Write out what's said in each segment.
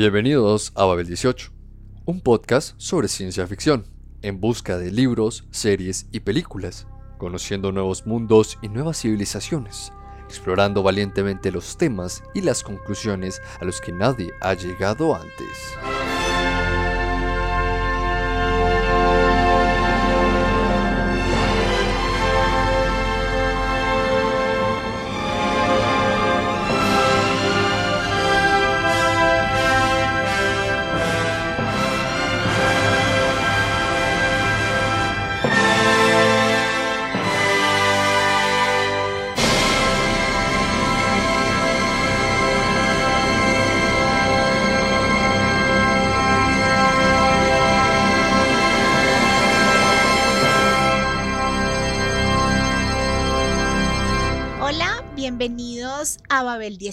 Bienvenidos a Babel 18, un podcast sobre ciencia ficción, en busca de libros, series y películas, conociendo nuevos mundos y nuevas civilizaciones, explorando valientemente los temas y las conclusiones a los que nadie ha llegado antes.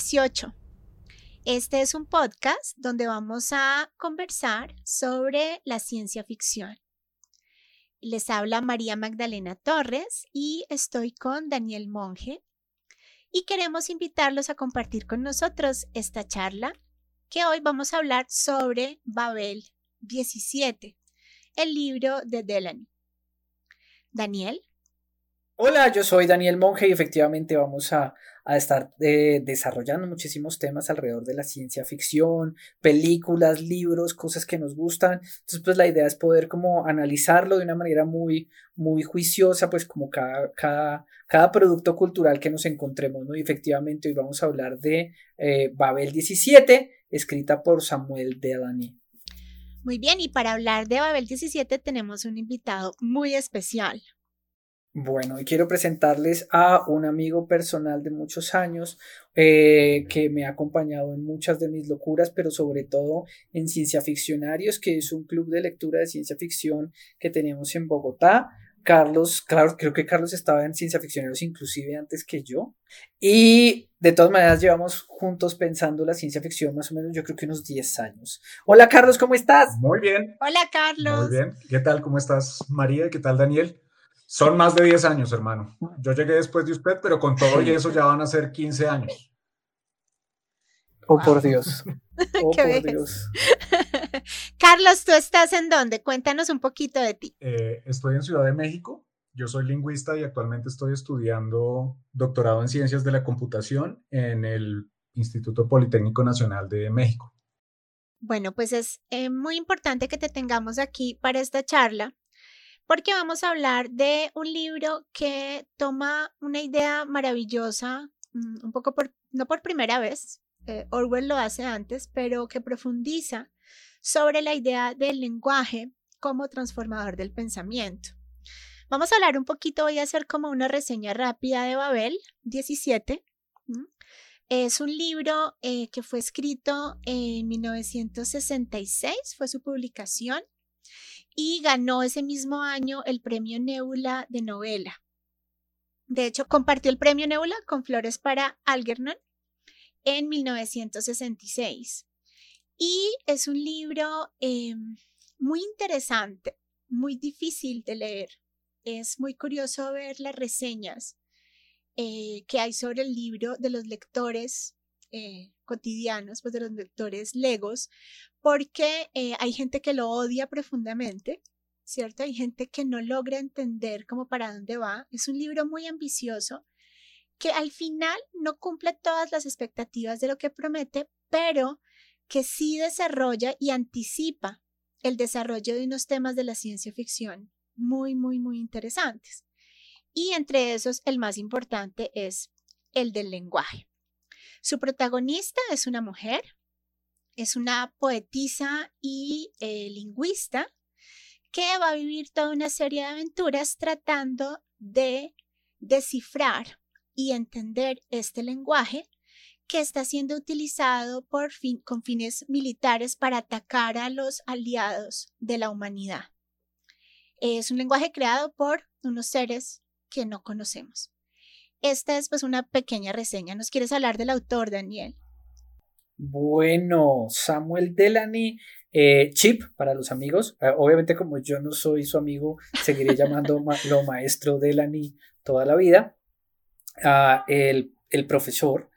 18. Este es un podcast donde vamos a conversar sobre la ciencia ficción. Les habla María Magdalena Torres y estoy con Daniel Monge y queremos invitarlos a compartir con nosotros esta charla que hoy vamos a hablar sobre Babel 17, el libro de Delany. Daniel. Hola, yo soy Daniel Monge y efectivamente vamos a, estar eh, desarrollando muchísimos temas alrededor de la ciencia ficción, películas, libros, cosas que nos gustan. Entonces, pues la idea es poder como analizarlo de una manera muy, muy juiciosa, pues como cada, cada, cada producto cultural que nos encontremos, ¿no? Y efectivamente hoy vamos a hablar de eh, Babel 17, escrita por Samuel Delany. Muy bien, y para hablar de Babel 17 tenemos un invitado muy especial. Bueno, y quiero presentarles a un amigo personal de muchos años eh, que me ha acompañado en muchas de mis locuras, pero sobre todo en Ciencia Ficcionarios, que es un club de lectura de ciencia ficción que tenemos en Bogotá. Carlos, claro, creo que Carlos estaba en Ciencia Ficcionarios inclusive antes que yo. Y de todas maneras llevamos juntos pensando la ciencia ficción más o menos yo creo que unos 10 años. Hola Carlos, ¿cómo estás? Muy bien. Hola Carlos. Muy bien. ¿Qué tal? ¿Cómo estás María? ¿Qué tal Daniel? Son más de 10 años, hermano. Yo llegué después de usted, pero con todo y eso ya van a ser 15 años. Oh, por Dios. Oh, por Dios. Carlos, ¿tú estás en dónde? Cuéntanos un poquito de ti. Eh, estoy en Ciudad de México. Yo soy lingüista y actualmente estoy estudiando doctorado en ciencias de la computación en el Instituto Politécnico Nacional de México. Bueno, pues es eh, muy importante que te tengamos aquí para esta charla porque vamos a hablar de un libro que toma una idea maravillosa, mm, un poco no por primera vez, eh, Orwell lo hace antes, pero que profundiza sobre la idea del lenguaje como transformador del pensamiento. Vamos a hablar un poquito, voy a hacer como una reseña rápida de Babel 17. Es un libro eh, que fue escrito en 1966, fue su publicación y ganó ese mismo año el premio Nebula de novela. De hecho, compartió el premio Nebula con Flores para Algernon en 1966. Y es un libro em, muy interesante, muy difícil de leer. Es muy curioso ver las reseñas eh, que hay sobre el libro de los lectores eh, cotidianos, pues de los lectores legos, porque eh, hay gente que lo odia profundamente, ¿cierto? Hay gente que no logra entender cómo para dónde va. Es un libro muy ambicioso que al final no cumple todas las expectativas de lo que promete, pero que sí desarrolla y anticipa el desarrollo de unos temas de la ciencia ficción muy, muy, muy interesantes. Y entre esos, el más importante es el del lenguaje. Su protagonista es una mujer, es una poetisa y eh, lingüista que va a vivir toda una serie de aventuras tratando de descifrar y entender este lenguaje que está siendo utilizado por fin, con fines militares para atacar a los aliados de la humanidad. Es un lenguaje creado por unos seres que no conocemos. Esta es pues una pequeña reseña. ¿Nos quieres hablar del autor, Daniel? Bueno, Samuel Delany, eh, Chip para los amigos. Eh, obviamente como yo no soy su amigo, seguiré llamando lo maestro Delany toda la vida. Ah, el, profesor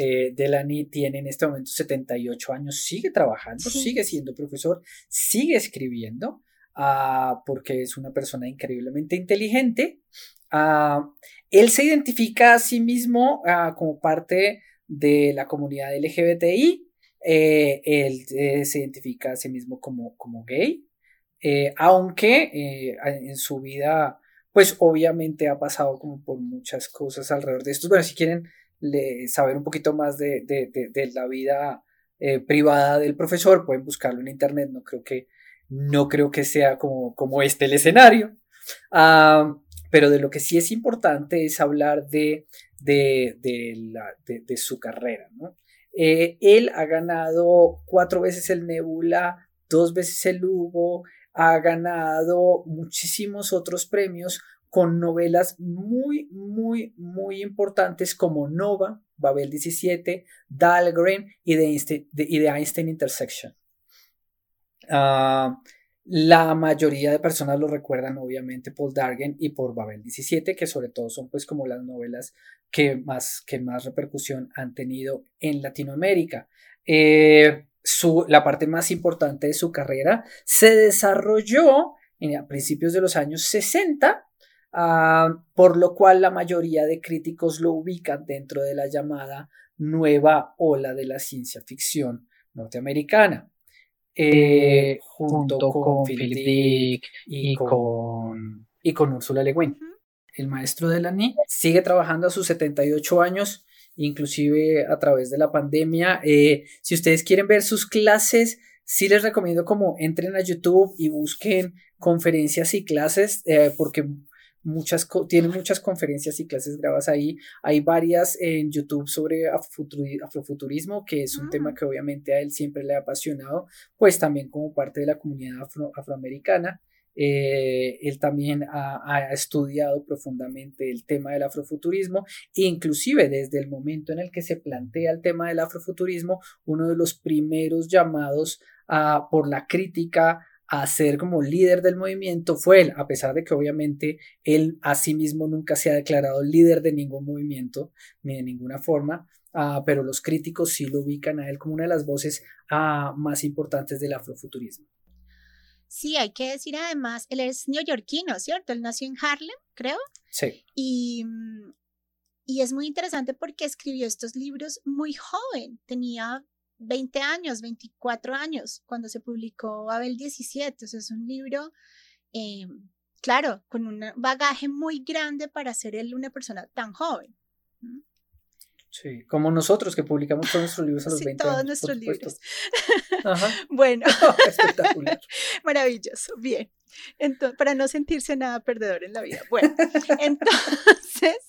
Eh, Delany tiene en este momento 78 años, sigue trabajando, sigue siendo profesor, sigue escribiendo, ah, porque es una persona increíblemente inteligente. Ah, él se identifica a sí mismo ah, como parte de la comunidad LGBTI. Eh, él eh, se identifica a sí mismo como, como gay, aunque en su vida, pues obviamente ha pasado como por muchas cosas alrededor de esto. Bueno, si quieren saber un poquito más de, la vida eh, privada del profesor, pueden buscarlo en internet, no creo que, no creo que sea como, como este el escenario. Ah, pero de lo que sí es importante es hablar de, de, su carrera. Eh, él ha ganado cuatro veces el Nebula, dos veces el Hugo, ha ganado muchísimos otros premios con novelas muy, muy, muy importantes como Nova, Babel 17, Dahlgren y The Einstein, Einstein Intersection. Ah, la mayoría de personas lo recuerdan obviamente por Dargen y por Babel 17, que sobre todo son pues como las novelas que más, que más repercusión han tenido en Latinoamérica. Eh, su, la parte más importante de su carrera se desarrolló en, a principios de los años 60 Ah, por lo cual la mayoría de críticos lo ubican dentro de la llamada nueva ola de la ciencia ficción norteamericana. Eh, junto, con, Philip Dick y, con, y con Ursula Le Guin. El maestro de la NI sigue trabajando a sus 78 años, inclusive a través de la pandemia. Eh, si ustedes quieren ver sus clases, sí les recomiendo como entren a YouTube y busquen conferencias y clases, eh, porque muchas tiene muchas conferencias y clases grabadas ahí. Hay varias en YouTube sobre afrofuturismo, que es un tema ah. que obviamente a él siempre le ha apasionado, pues también como parte de la comunidad afroamericana. Eh, él también ha, estudiado profundamente el tema del afrofuturismo, inclusive desde el momento en el que se plantea el tema del afrofuturismo, uno de los primeros llamados por la crítica a ser como líder del movimiento fue él, a pesar de que obviamente él a sí mismo nunca se ha declarado líder de ningún movimiento ni de ninguna forma, ah, pero los críticos sí lo ubican a él como una de las voces ah, más importantes del afrofuturismo. Sí, hay que decir además, él es neoyorquino, ¿cierto? Él nació en Harlem, creo. Sí. Y, y es muy interesante porque escribió estos libros muy joven, tenía 20 años, 24 años, cuando se publicó Abel 17. O sea, es un libro, eh, claro, con un bagaje muy grande para ser él una persona tan joven. Sí, como nosotros que publicamos todos nuestros libros a los sí, 20 todos nuestros libros. bueno, espectacular. Maravilloso, bien. Entonces, para no sentirse nada perdedor en la vida. Bueno, entonces,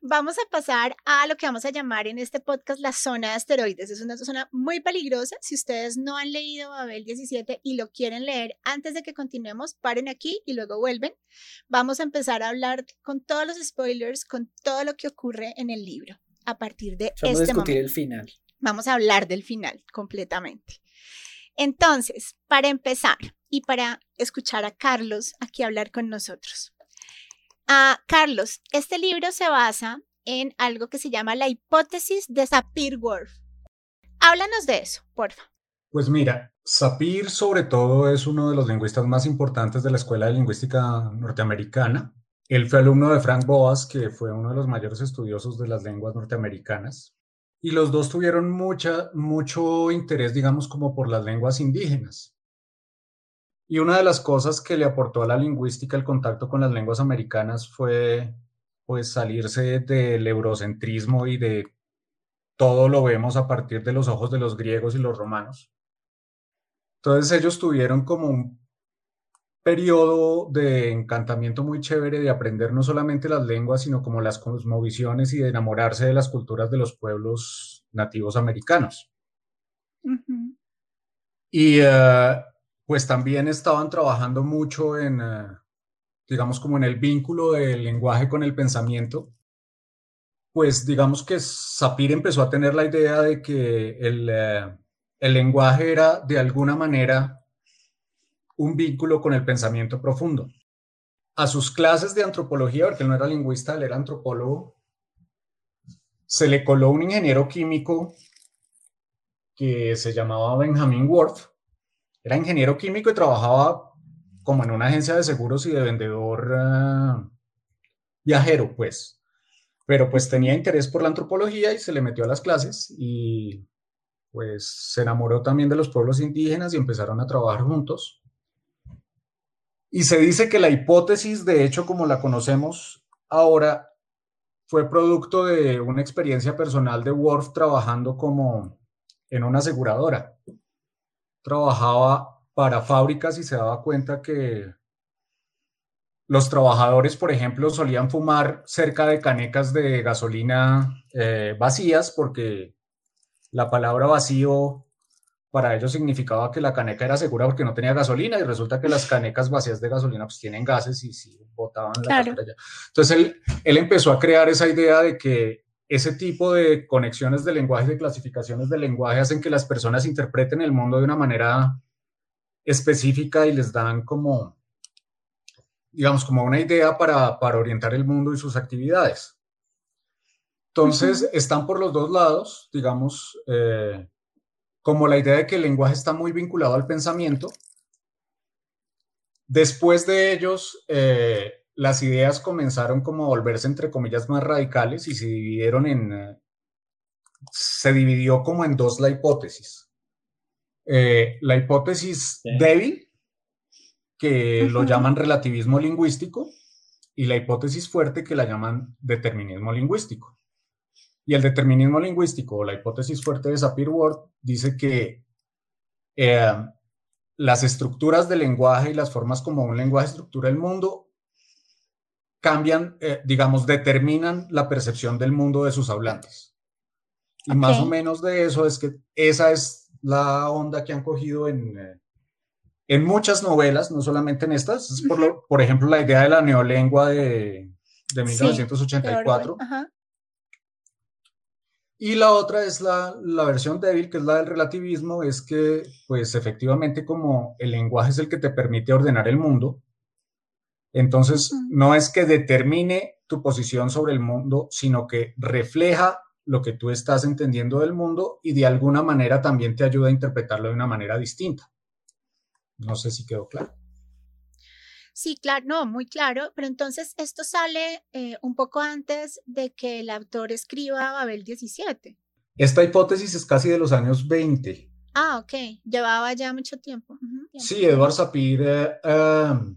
Vamos a pasar a lo que vamos a llamar en este podcast la zona de asteroides. Es una zona muy peligrosa. Si ustedes no han leído Babel 17 y lo quieren leer antes de que continuemos, paren aquí y luego vuelven. Vamos a empezar a hablar con todos los spoilers, con todo lo que ocurre en el libro a partir de vamos este a discutir el final. Vamos a hablar del final completamente. Entonces, para empezar y para escuchar a Carlos aquí hablar con nosotros. Ah, Carlos, este libro se basa en algo que se llama la hipótesis de Sapir-Whorf. Háblanos de eso, porfa. Pues mira, Sapir sobre todo es uno de los lingüistas más importantes de la Escuela de Lingüística Norteamericana. Él fue alumno de Frank Boas, que fue uno de los mayores estudiosos de las lenguas norteamericanas. Y los dos tuvieron mucha, mucho interés, digamos, como por las lenguas indígenas. Y una de las cosas que le aportó a la lingüística el contacto con las lenguas americanas fue pues salirse del eurocentrismo y de todo lo vemos a partir de los ojos de los griegos y los romanos. Entonces ellos tuvieron como un periodo de encantamiento muy chévere de aprender no solamente las lenguas, sino como las cosmovisiones y de enamorarse de las culturas de los pueblos nativos americanos. Y uh, pues también estaban trabajando mucho en, eh, digamos, como en el vínculo del lenguaje con el pensamiento. Pues digamos que Sapir empezó a tener la idea de que el, eh, el lenguaje era de alguna manera un vínculo con el pensamiento profundo. A sus clases de antropología, porque él no era lingüista, él era antropólogo, se le coló un ingeniero químico que se llamaba Benjamin Worth. Era ingeniero químico y trabajaba como en una agencia de seguros y de vendedor uh, viajero, pues. Pero pues tenía interés por la antropología y se le metió a las clases y pues se enamoró también de los pueblos indígenas y empezaron a trabajar juntos. Y se dice que la hipótesis, de hecho, como la conocemos ahora, fue producto de una experiencia personal de Worf trabajando como en una aseguradora. Trabajaba para fábricas y se daba cuenta que los trabajadores, por ejemplo, solían fumar cerca de canecas de gasolina eh, vacías porque la palabra vacío para ellos significaba que la caneca era segura porque no tenía gasolina y resulta que las canecas vacías de gasolina pues tienen gases y si botaban la claro. Entonces él, él empezó a crear esa idea de que ese tipo de conexiones de lenguaje, de clasificaciones de lenguaje hacen que las personas interpreten el mundo de una manera específica y les dan como, digamos, como una idea para, para orientar el mundo y sus actividades. Entonces, están por los dos lados, digamos, eh, como la idea de que el lenguaje está muy vinculado al pensamiento. Después de ellos, eh, las ideas comenzaron como a volverse, entre comillas, más radicales y se dividieron en, se dividió como en dos la hipótesis. Eh, la hipótesis débil, que lo llaman relativismo lingüístico, y la hipótesis fuerte, que la llaman determinismo lingüístico. Y el determinismo lingüístico, o la hipótesis fuerte de Sapir-Whorf, dice que eh, las estructuras del lenguaje y las formas como un lenguaje estructura el mundo cambian, eh, digamos, determinan la percepción del mundo de sus hablantes. Y más o menos de eso es que esa es la onda que han cogido en, eh, en muchas novelas, no solamente en estas. Es por, por ejemplo, la idea de la neolengua de, de 1984. Y la otra es la, la, versión débil, que es la del relativismo, es que, pues efectivamente, como el lenguaje es el que te permite ordenar el mundo, entonces, no es que determine tu posición sobre el mundo, sino que refleja lo que tú estás entendiendo del mundo y de alguna manera también te ayuda a interpretarlo de una manera distinta. No sé si quedó claro. Sí, claro, no, muy claro, pero entonces esto sale eh, un poco antes de que el autor escriba Babel 17. Esta hipótesis es casi de los años 20. Ah, ok, llevaba ya mucho tiempo. sí, Edward Sapir eh, em,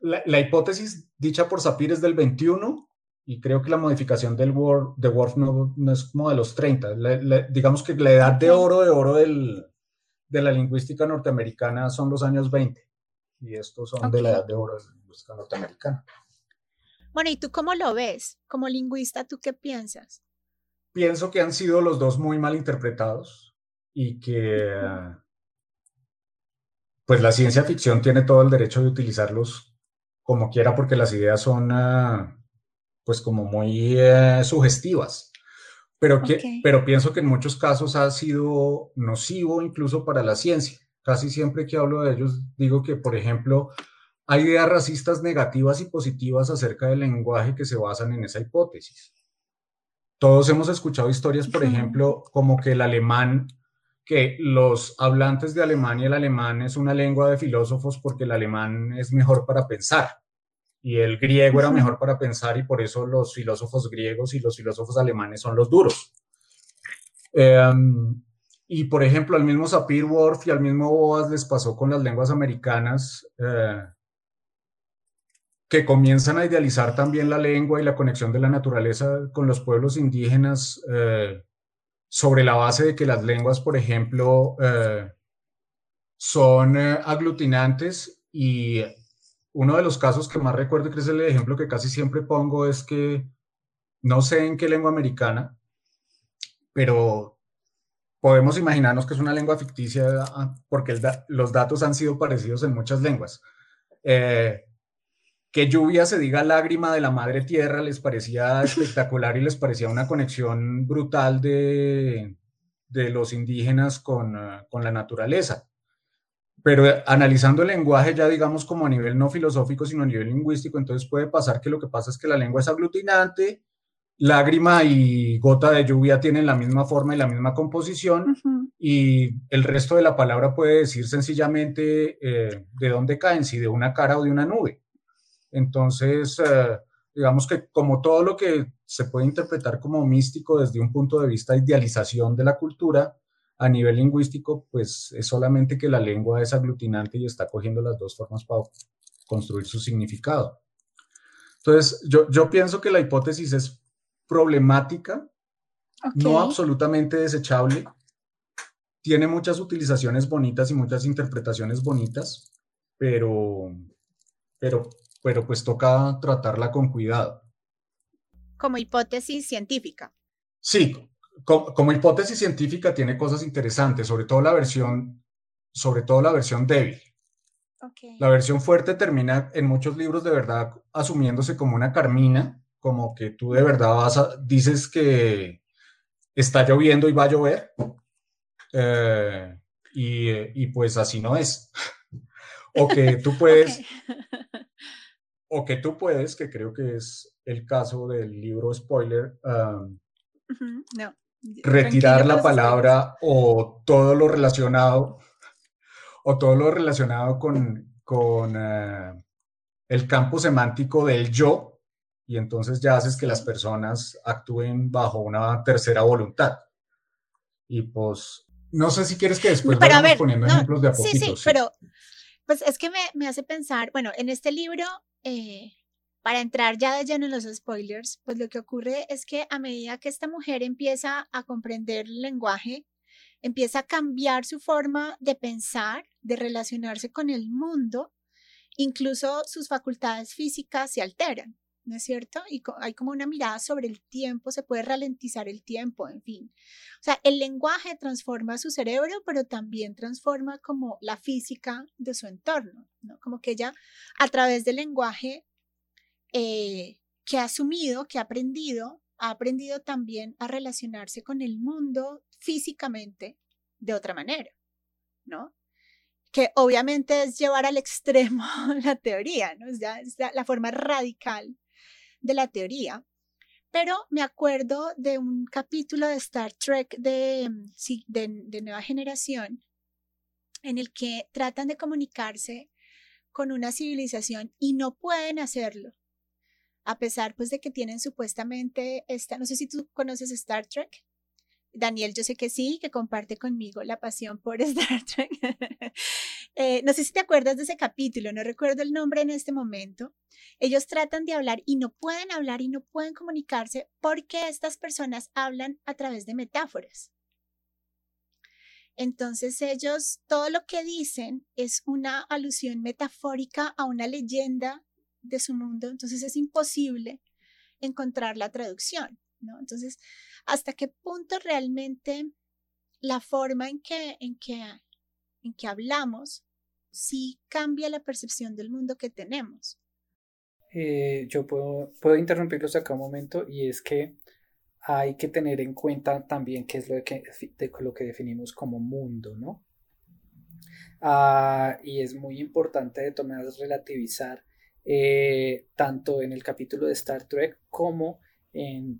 la, hipótesis dicha por Sapir es del 21 y creo que la modificación del Word, de Worf no, es como de los 30. digamos que la edad de oro de oro del, de la lingüística norteamericana son los años 20 y estos son de la edad de oro de la lingüística norteamericana. Bueno, ¿y tú cómo lo ves? Como lingüista, ¿tú qué piensas? Pienso que han sido los dos muy mal interpretados y que pues la ciencia ficción tiene todo el derecho de utilizarlos como quiera porque las ideas son ah, pues como muy eh, sugestivas. Pero, que, pero pienso que en muchos casos ha sido nocivo incluso para la ciencia. Casi siempre que hablo de ellos digo que, por ejemplo, hay ideas racistas negativas y positivas acerca del lenguaje que se basan en esa hipótesis. Todos hemos escuchado historias, por ejemplo, como que el alemán, que los hablantes de Alemania, el alemán es una lengua de filósofos porque el alemán es mejor para pensar y el griego era mejor para pensar y por eso los filósofos griegos y los filósofos alemanes son los duros. Em, y por ejemplo, al mismo Sapir-Whorf y al mismo Boas les pasó con las lenguas americanas, eh, que comienzan a idealizar también la lengua y la conexión de la naturaleza con los pueblos indígenas eh, sobre la base de que las lenguas, por ejemplo, eh, son aglutinantes y uno de los casos que más recuerdo, que es el ejemplo que casi siempre pongo, es que no sé en qué lengua americana, pero podemos imaginarnos que es una lengua ficticia ah, porque los datos han sido parecidos en muchas lenguas. Eh, que lluvia se diga lágrima de la madre tierra les parecía espectacular y les parecía una conexión brutal de, de los indígenas con, ah, con la naturaleza. Pero analizando el lenguaje ya digamos como a nivel no filosófico, sino a nivel lingüístico, entonces puede pasar que lo que pasa es que la lengua es aglutinante lágrima y gota de lluvia tienen la misma forma y la misma composición y el resto de la palabra puede decir sencillamente eh, de dónde caen, si de una cara o de una nube. Entonces, eh, digamos que como todo lo que se puede interpretar como místico desde un punto de vista de idealización de la cultura, a nivel lingüístico, pues es solamente que la lengua es aglutinante y está cogiendo las dos formas para construir su significado. Entonces, yo, yo pienso que la hipótesis es problemática, no absolutamente desechable, tiene muchas utilizaciones bonitas y muchas interpretaciones bonitas, pero, pero, pero pues toca tratarla con cuidado. Como hipótesis científica. Sí, como, hipótesis científica tiene cosas interesantes, sobre todo la versión, sobre todo la versión débil. La versión fuerte termina en muchos libros de verdad asumiéndose como una carmina, como que tú de verdad vas a, dices que está lloviendo y va a llover, eh, y, pues así no es. o que tú puedes, o que tú puedes, que creo que es el caso del libro spoiler, um, retirar la palabra o todo lo relacionado o todo lo relacionado con, con eh, el campo semántico del yo y entonces ya haces que las personas actúen bajo una tercera voluntad. Y pues, no sé si quieres que después pero vayamos poniendo ejemplos de a Sí, sí, pero pues es que me, me hace pensar, bueno, en este libro, eh, para entrar ya de lleno en los spoilers, pues lo que ocurre es que a medida que esta mujer empieza a comprender el lenguaje, empieza a cambiar su forma de pensar, de relacionarse con el mundo, incluso sus facultades físicas se alteran. ¿No es cierto? Y hay como una mirada sobre el tiempo, se puede ralentizar el tiempo, en fin. O sea, el lenguaje transforma su cerebro, pero también transforma como la física de su entorno, ¿no? Como que ella, a través del lenguaje eh, que ha asumido, que ha aprendido, ha aprendido también a relacionarse con el mundo físicamente de otra manera, ¿no? Que obviamente es llevar al extremo la teoría, ¿no? Es, la forma radical de la teoría, pero me acuerdo de un capítulo de Star Trek de, mm, de, nueva generación en el que tratan de comunicarse con una civilización y no pueden hacerlo, a pesar pues de que tienen supuestamente esta, no sé si tú conoces Star Trek. Daniel, yo sé que sí, que comparte conmigo la pasión por Star Trek. Eh, no sé si te acuerdas de ese capítulo, no recuerdo el nombre en este momento. Ellos tratan de hablar y no pueden hablar y no pueden comunicarse porque estas personas hablan a través de metáforas. Entonces ellos, todo lo que dicen es una alusión metafórica a una leyenda de su mundo, entonces es imposible encontrar la traducción, ¿no? Entonces, ¿hasta qué punto realmente la forma en que, en que, en que hablamos sí cambia la percepción del mundo que tenemos. Eh, yo puedo, puedo interrumpirlos acá un momento y es que hay que tener en cuenta también qué es lo que, lo que definimos como mundo, ¿no? Ah, y es muy importante de tomar relativizar eh, tanto en el capítulo de Star Trek como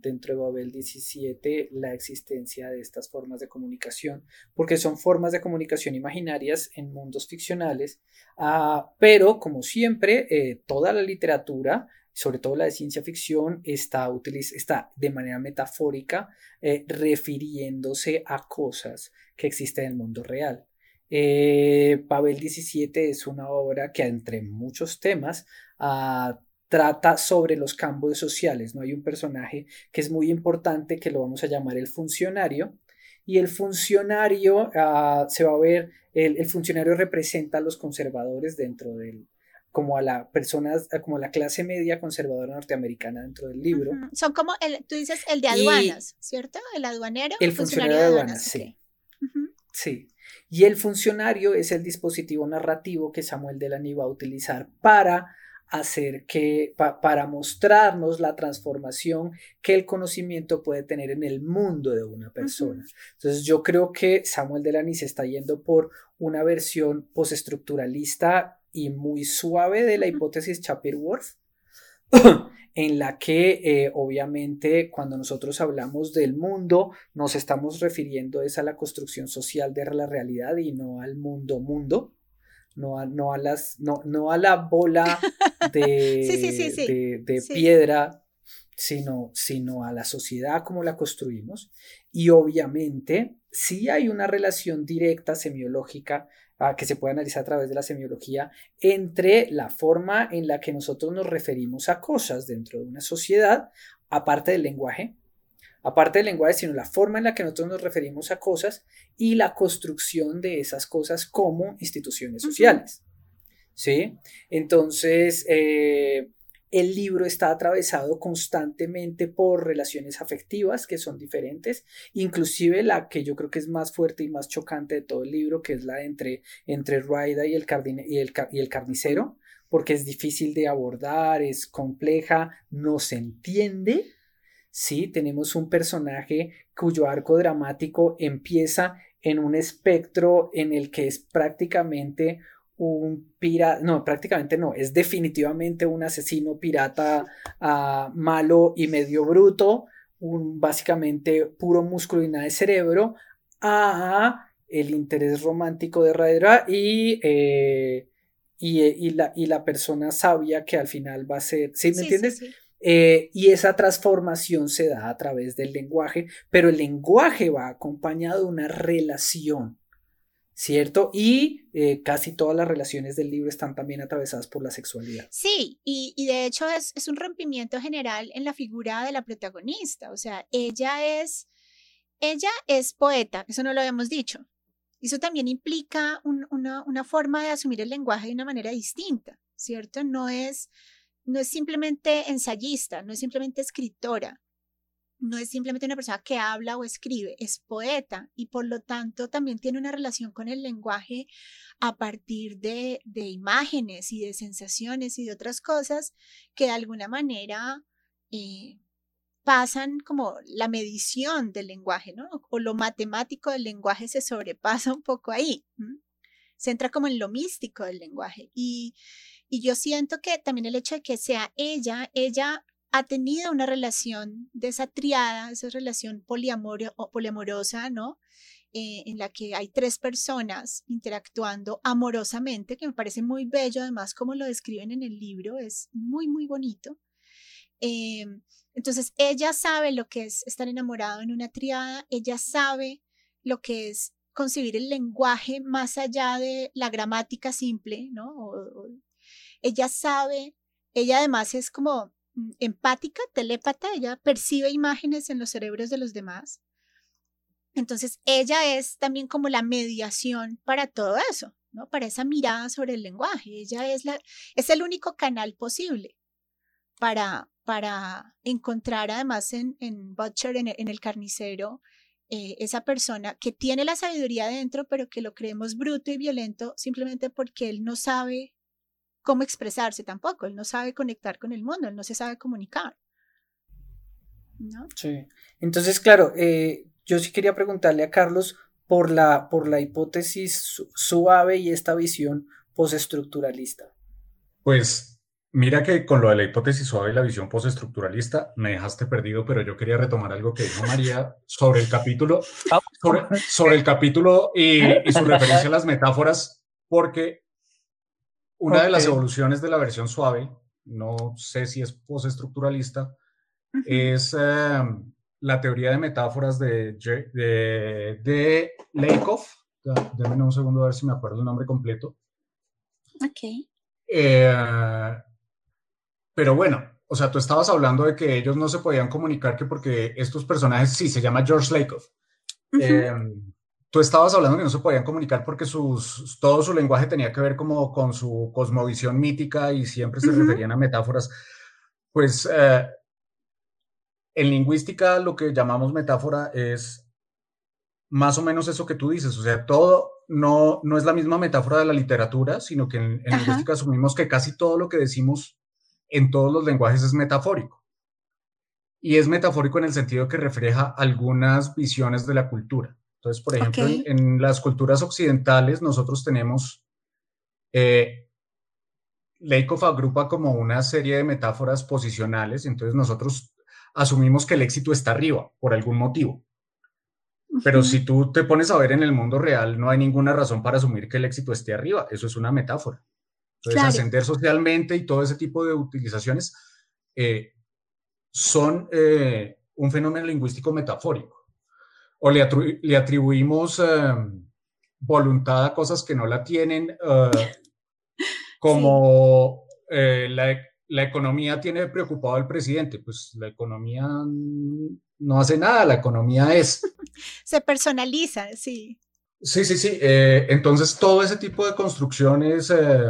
dentro de Babel 17 la existencia de estas formas de comunicación, porque son formas de comunicación imaginarias en mundos ficcionales, ah, pero como siempre, eh, toda la literatura, sobre todo la de ciencia ficción, está, está de manera metafórica eh, refiriéndose a cosas que existen en el mundo real. Eh, Babel 17 es una obra que entre muchos temas uh, trata sobre los cambios sociales. ¿no? Hay un personaje que es muy importante que lo vamos a llamar el funcionario. Y el funcionario ah, se va a ver, el, funcionario representa a los conservadores dentro del, como a la personas, como a la clase media conservadora norteamericana dentro del libro. Son como, el, tú dices, el de aduanas, ¿cierto? El aduanero. El, funcionario, de aduanas, sí. Sí. Y el funcionario es el dispositivo narrativo que Samuel Delany va a utilizar para hacer que, para mostrarnos la transformación que el conocimiento puede tener en el mundo de una persona. Entonces yo creo que Samuel Delany se está yendo por una versión postestructuralista y muy suave de la hipótesis Chapir-Worth, en la que eh, obviamente cuando nosotros hablamos del mundo nos estamos refiriendo es a la construcción social de la realidad y no al mundo mundo, no a, no a, las, no, no a la bola de, de, piedra, sino, sino a la sociedad como la construimos. Y obviamente sí hay una relación directa semiológica que se puede analizar a través de la semiología entre la forma en la que nosotros nos referimos a cosas dentro de una sociedad, aparte del lenguaje, aparte del lenguaje, sino la forma en la que nosotros nos referimos a cosas y la construcción de esas cosas como instituciones sociales. ¿Sí? Entonces, eh, el libro está atravesado constantemente por relaciones afectivas que son diferentes, inclusive la que yo creo que es más fuerte y más chocante de todo el libro, que es la entre, entre Raida y el, y, el, y el carnicero, porque es difícil de abordar, es compleja, no se entiende. Sí, tenemos un personaje cuyo arco dramático empieza en un espectro en el que es prácticamente un pirata, no, prácticamente no, es definitivamente un asesino pirata ah, malo y medio bruto, un básicamente puro músculo y nada de cerebro, a el interés romántico de Raedra y, eh, y, la, y, la, persona sabia que al final va a ser, ¿sí me entiendes? Eh, y esa transformación se da a través del lenguaje, pero el lenguaje va acompañado de una relación ¿cierto? Y eh, casi todas las relaciones del libro están también atravesadas por la sexualidad. Sí, y, de hecho es, un rompimiento general en la figura de la protagonista, o sea, ella es, ella es poeta, eso no lo habíamos dicho. Eso también implica una, una, forma de asumir el lenguaje de una manera distinta, ¿cierto? No es, no es simplemente ensayista, no es simplemente escritora, no es simplemente una persona que habla o escribe, es poeta y por lo tanto también tiene una relación con el lenguaje a partir de, imágenes y de sensaciones y de otras cosas que de alguna manera eh, pasan como la medición del lenguaje, ¿no? O lo matemático del lenguaje se sobrepasa un poco ahí. Se entra como en lo místico del lenguaje. Y, y yo siento que también el hecho de que sea ella, ella ha tenido una relación de esa triada, esa relación o poliamorosa, ¿no? Eh, en la que hay tres personas interactuando amorosamente, que me parece muy bello, además, como lo describen en el libro, es muy, muy bonito. Em, entonces, ella sabe lo que es estar enamorado en una triada, ella sabe lo que es concebir el lenguaje más allá de la gramática simple, ¿no? Ella sabe, ella además es como Mm, empática, telépata, ella percibe imágenes en los cerebros de los demás. Entonces, ella es también como la mediación para todo eso, ¿no? Para esa mirada sobre el lenguaje. Ella es, la, es el único canal posible para, para encontrar además en, en Butcher, en, el carnicero, eh, esa persona que tiene la sabiduría dentro, pero que lo creemos bruto y violento simplemente porque él no sabe cómo expresarse tampoco, él no sabe conectar con el mundo, él no se sabe comunicar. ¿no? Sí, entonces, claro, eh, yo sí quería preguntarle a Carlos por la, por la hipótesis suave y esta visión postestructuralista. Pues mira que con lo de la hipótesis suave y la visión postestructuralista me dejaste perdido, pero yo quería retomar algo que dijo María sobre el capítulo, ah, sobre, el capítulo y, y su referencia a las metáforas, porque una de las evoluciones de la versión suave, no sé si es postestructuralista, es em, la teoría de metáforas de, de, de Lakoff. Déjenme un segundo a ver si me acuerdo el nombre completo. Ok. Eh, pero bueno, o sea, tú estabas hablando de que ellos no se podían comunicar que porque estos personajes, sí, se llama George Lakoff. Tú estabas hablando que no se podían comunicar porque sus, todo su lenguaje tenía que ver como con su cosmovisión mítica y siempre se referían a metáforas. Pues eh, en lingüística lo que llamamos metáfora es más o menos eso que tú dices, o sea, todo no, no es la misma metáfora de la literatura, sino que en, en lingüística asumimos que casi todo lo que decimos en todos los lenguajes es metafórico. Y es metafórico en el sentido que refleja algunas visiones de la cultura. Entonces, por ejemplo, en, las culturas occidentales nosotros tenemos eh, agrupa como una serie de metáforas posicionales, entonces nosotros asumimos que el éxito está arriba por algún motivo. Pero si tú te pones a ver en el mundo real, no hay ninguna razón para asumir que el éxito esté arriba. Eso es una metáfora. Entonces, ascender socialmente y todo ese tipo de utilizaciones eh, son eh, un fenómeno lingüístico metafórico. O le, atribuimos em, voluntad a cosas que no la tienen, eh, como la, la economía tiene preocupado al presidente. Pues la economía no hace nada, la economía es. Se personaliza, sí. Sí, sí, sí. Eh, entonces, todo ese tipo de construcciones eh,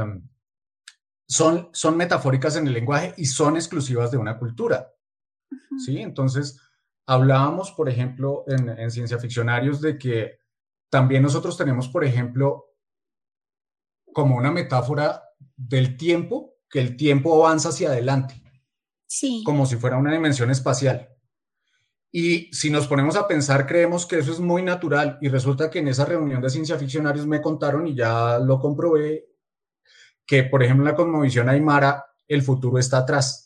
son, son metafóricas en el lenguaje y son exclusivas de una cultura. Sí, entonces, hablábamos, por ejemplo, en, en ciencia ficcionarios de que también nosotros tenemos, por ejemplo, como una metáfora del tiempo, que el tiempo avanza hacia adelante. Sí. Como si fuera una dimensión espacial. Y si nos ponemos a pensar, creemos que eso es muy natural y resulta que en esa reunión de ciencia ficcionarios me contaron y ya lo comprobé, que por ejemplo en la cosmovisión aymara el futuro está atrás.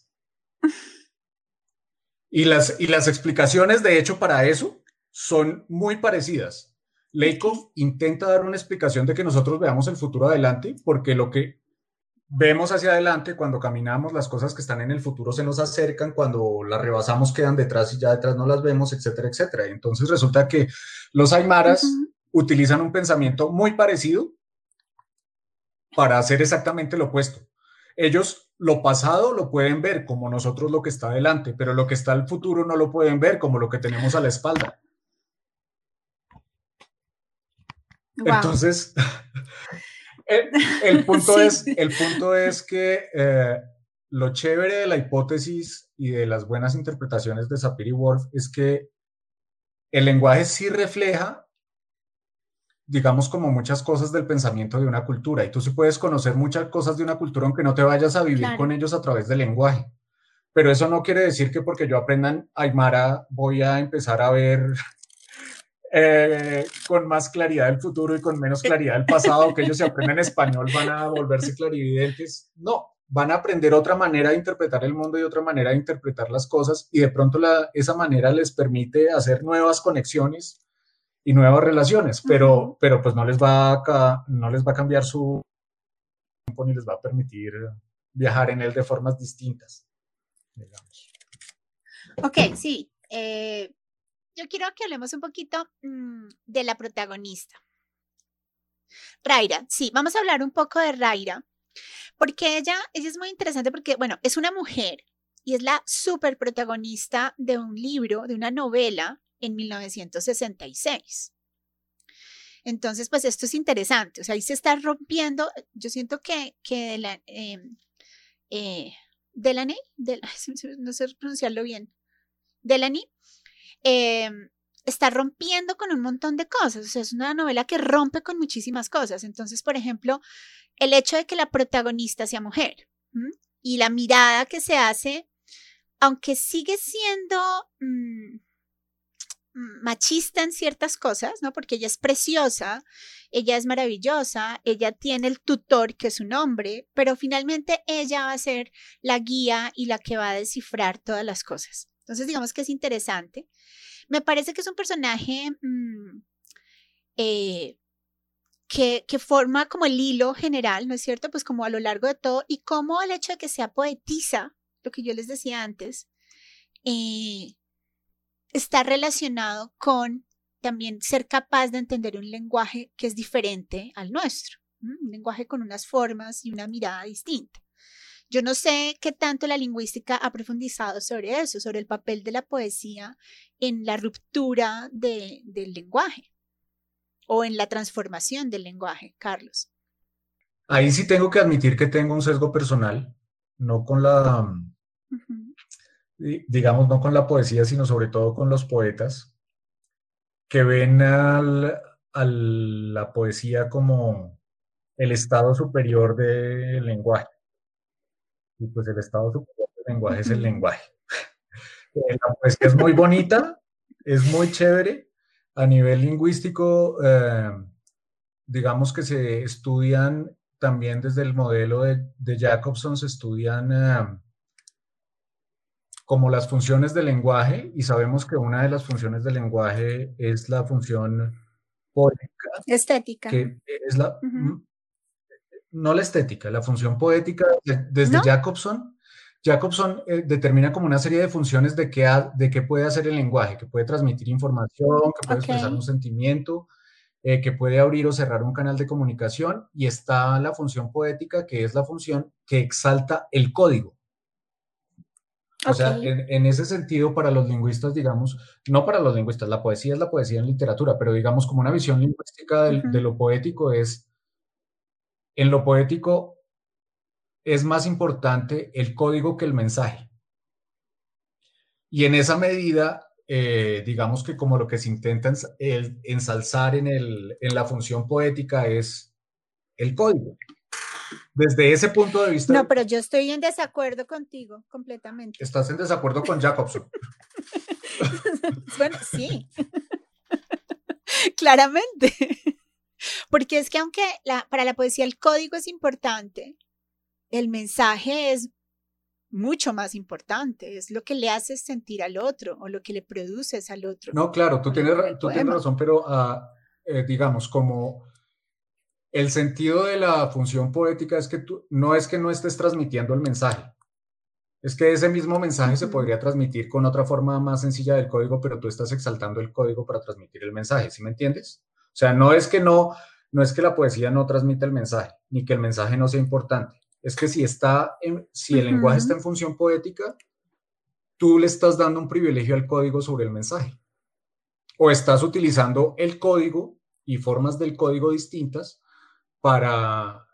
Y las, y las explicaciones, de hecho, para eso son muy parecidas. Leikov intenta dar una explicación de que nosotros veamos el futuro adelante, porque lo que vemos hacia adelante, cuando caminamos, las cosas que están en el futuro se nos acercan, cuando las rebasamos quedan detrás y ya detrás no las vemos, etcétera, etcétera. Entonces resulta que los aymaras utilizan un pensamiento muy parecido para hacer exactamente lo opuesto. Ellos lo pasado lo pueden ver como nosotros lo que está adelante, pero lo que está al futuro no lo pueden ver como lo que tenemos a la espalda. Entonces, el, punto es, el punto es que eh, lo chévere de la hipótesis y de las buenas interpretaciones de Sapir y Worf es que el lenguaje sí refleja, digamos, como muchas cosas del pensamiento de una cultura. Y tú sí puedes conocer muchas cosas de una cultura aunque no te vayas a vivir con ellos a través del lenguaje. Pero eso no quiere decir que porque yo aprendan Aymara voy a empezar a ver eh, con más claridad el futuro y con menos claridad el pasado, que ellos se aprenden español van a volverse clarividentes. No, van a aprender otra manera de interpretar el mundo y otra manera de interpretar las cosas y de pronto la, esa manera les permite hacer nuevas conexiones y nuevas relaciones, pero, pero pues no les, va a, no les va a cambiar su tiempo ni les va a permitir viajar en él de formas distintas. Digamos. Ok, sí. Eh, yo quiero que hablemos un poquito mm, de la protagonista. Raira, sí, vamos a hablar un poco de Raira, porque ella, ella es muy interesante porque, bueno, es una mujer y es la super protagonista de un libro, de una novela en 1966. Entonces, pues esto es interesante, o sea, ahí se está rompiendo, yo siento que, que de la, em, eh, Delaney, no sé pronunciarlo bien, Delaney está rompiendo con un montón de cosas. O sea, es una novela que rompe con muchísimas cosas. Entonces, por ejemplo, el hecho de que la protagonista sea mujer y la mirada que se hace, aunque sigue siendo mm, machista en ciertas cosas, ¿no? Porque ella es preciosa, ella es maravillosa, ella tiene el tutor que es un hombre, pero finalmente ella va a ser la guía y la que va a descifrar todas las cosas. Entonces, digamos que es interesante. Me parece que es un personaje mm, eh, que, forma como el hilo general, ¿no es cierto? Pues como a lo largo de todo y como el hecho de que sea poetiza, lo que yo les decía antes, eh, está relacionado con también ser capaz de entender un lenguaje que es diferente al nuestro, un lenguaje con unas formas y una mirada distinta. Yo no sé qué tanto la lingüística ha profundizado sobre eso, sobre el papel de la poesía en la ruptura del lenguaje o en la transformación del lenguaje, Carlos. Ahí sí tengo que admitir que tengo un sesgo personal, no con la, digamos, no con la poesía, sino sobre todo con los poetas, que ven a la poesía como el estado superior del lenguaje y pues el estado superior del lenguaje es el lenguaje. Eh, la poesía es muy bonita, es muy chévere. A nivel lingüístico, eh, digamos que se estudian también desde el modelo de, Jacobson se estudian eh, como las funciones del lenguaje y sabemos que una de las funciones del lenguaje es la función poética. Estética. Que es la, No la estética, la función poética desde Jacobson. Jacobson eh, determina como una serie de funciones de qué, de qué puede hacer el lenguaje, que puede transmitir información, que puede expresar un sentimiento, eh, que puede abrir o cerrar un canal de comunicación, y está la función poética, que es la función que exalta el código. O sea, en, ese sentido, para los lingüistas, digamos, no para los lingüistas, la poesía es la poesía en literatura, pero digamos como una visión lingüística de lo poético es, en lo poético es más importante el código que el mensaje. Y en esa medida, eh, digamos que como lo que se intenta ensalzar en, el, en la función poética es el código desde ese punto de vista. No, pero yo estoy en desacuerdo contigo completamente. Estás en desacuerdo con Jacobson. bueno, sí. Claramente. Porque es que aunque la, para la poesía el código es importante, el mensaje es mucho más importante, es lo que le haces sentir al otro o lo que le produces al otro. No, claro, tú tienes, tú tienes razón, pero ah, eh, digamos, como el sentido de la función poética es que tú, no es que no estés transmitiendo el mensaje, es que ese mismo mensaje se podría transmitir con otra forma más sencilla del código, pero tú estás exaltando el código para transmitir el mensaje, ¿sí me entiendes? O sea, no es que no, no es que la poesía no transmita el mensaje, ni que el mensaje no sea importante. Es que si está, si el lenguaje está en función poética, tú le estás dando un privilegio al código sobre el mensaje. O estás utilizando el código y formas del código distintas para,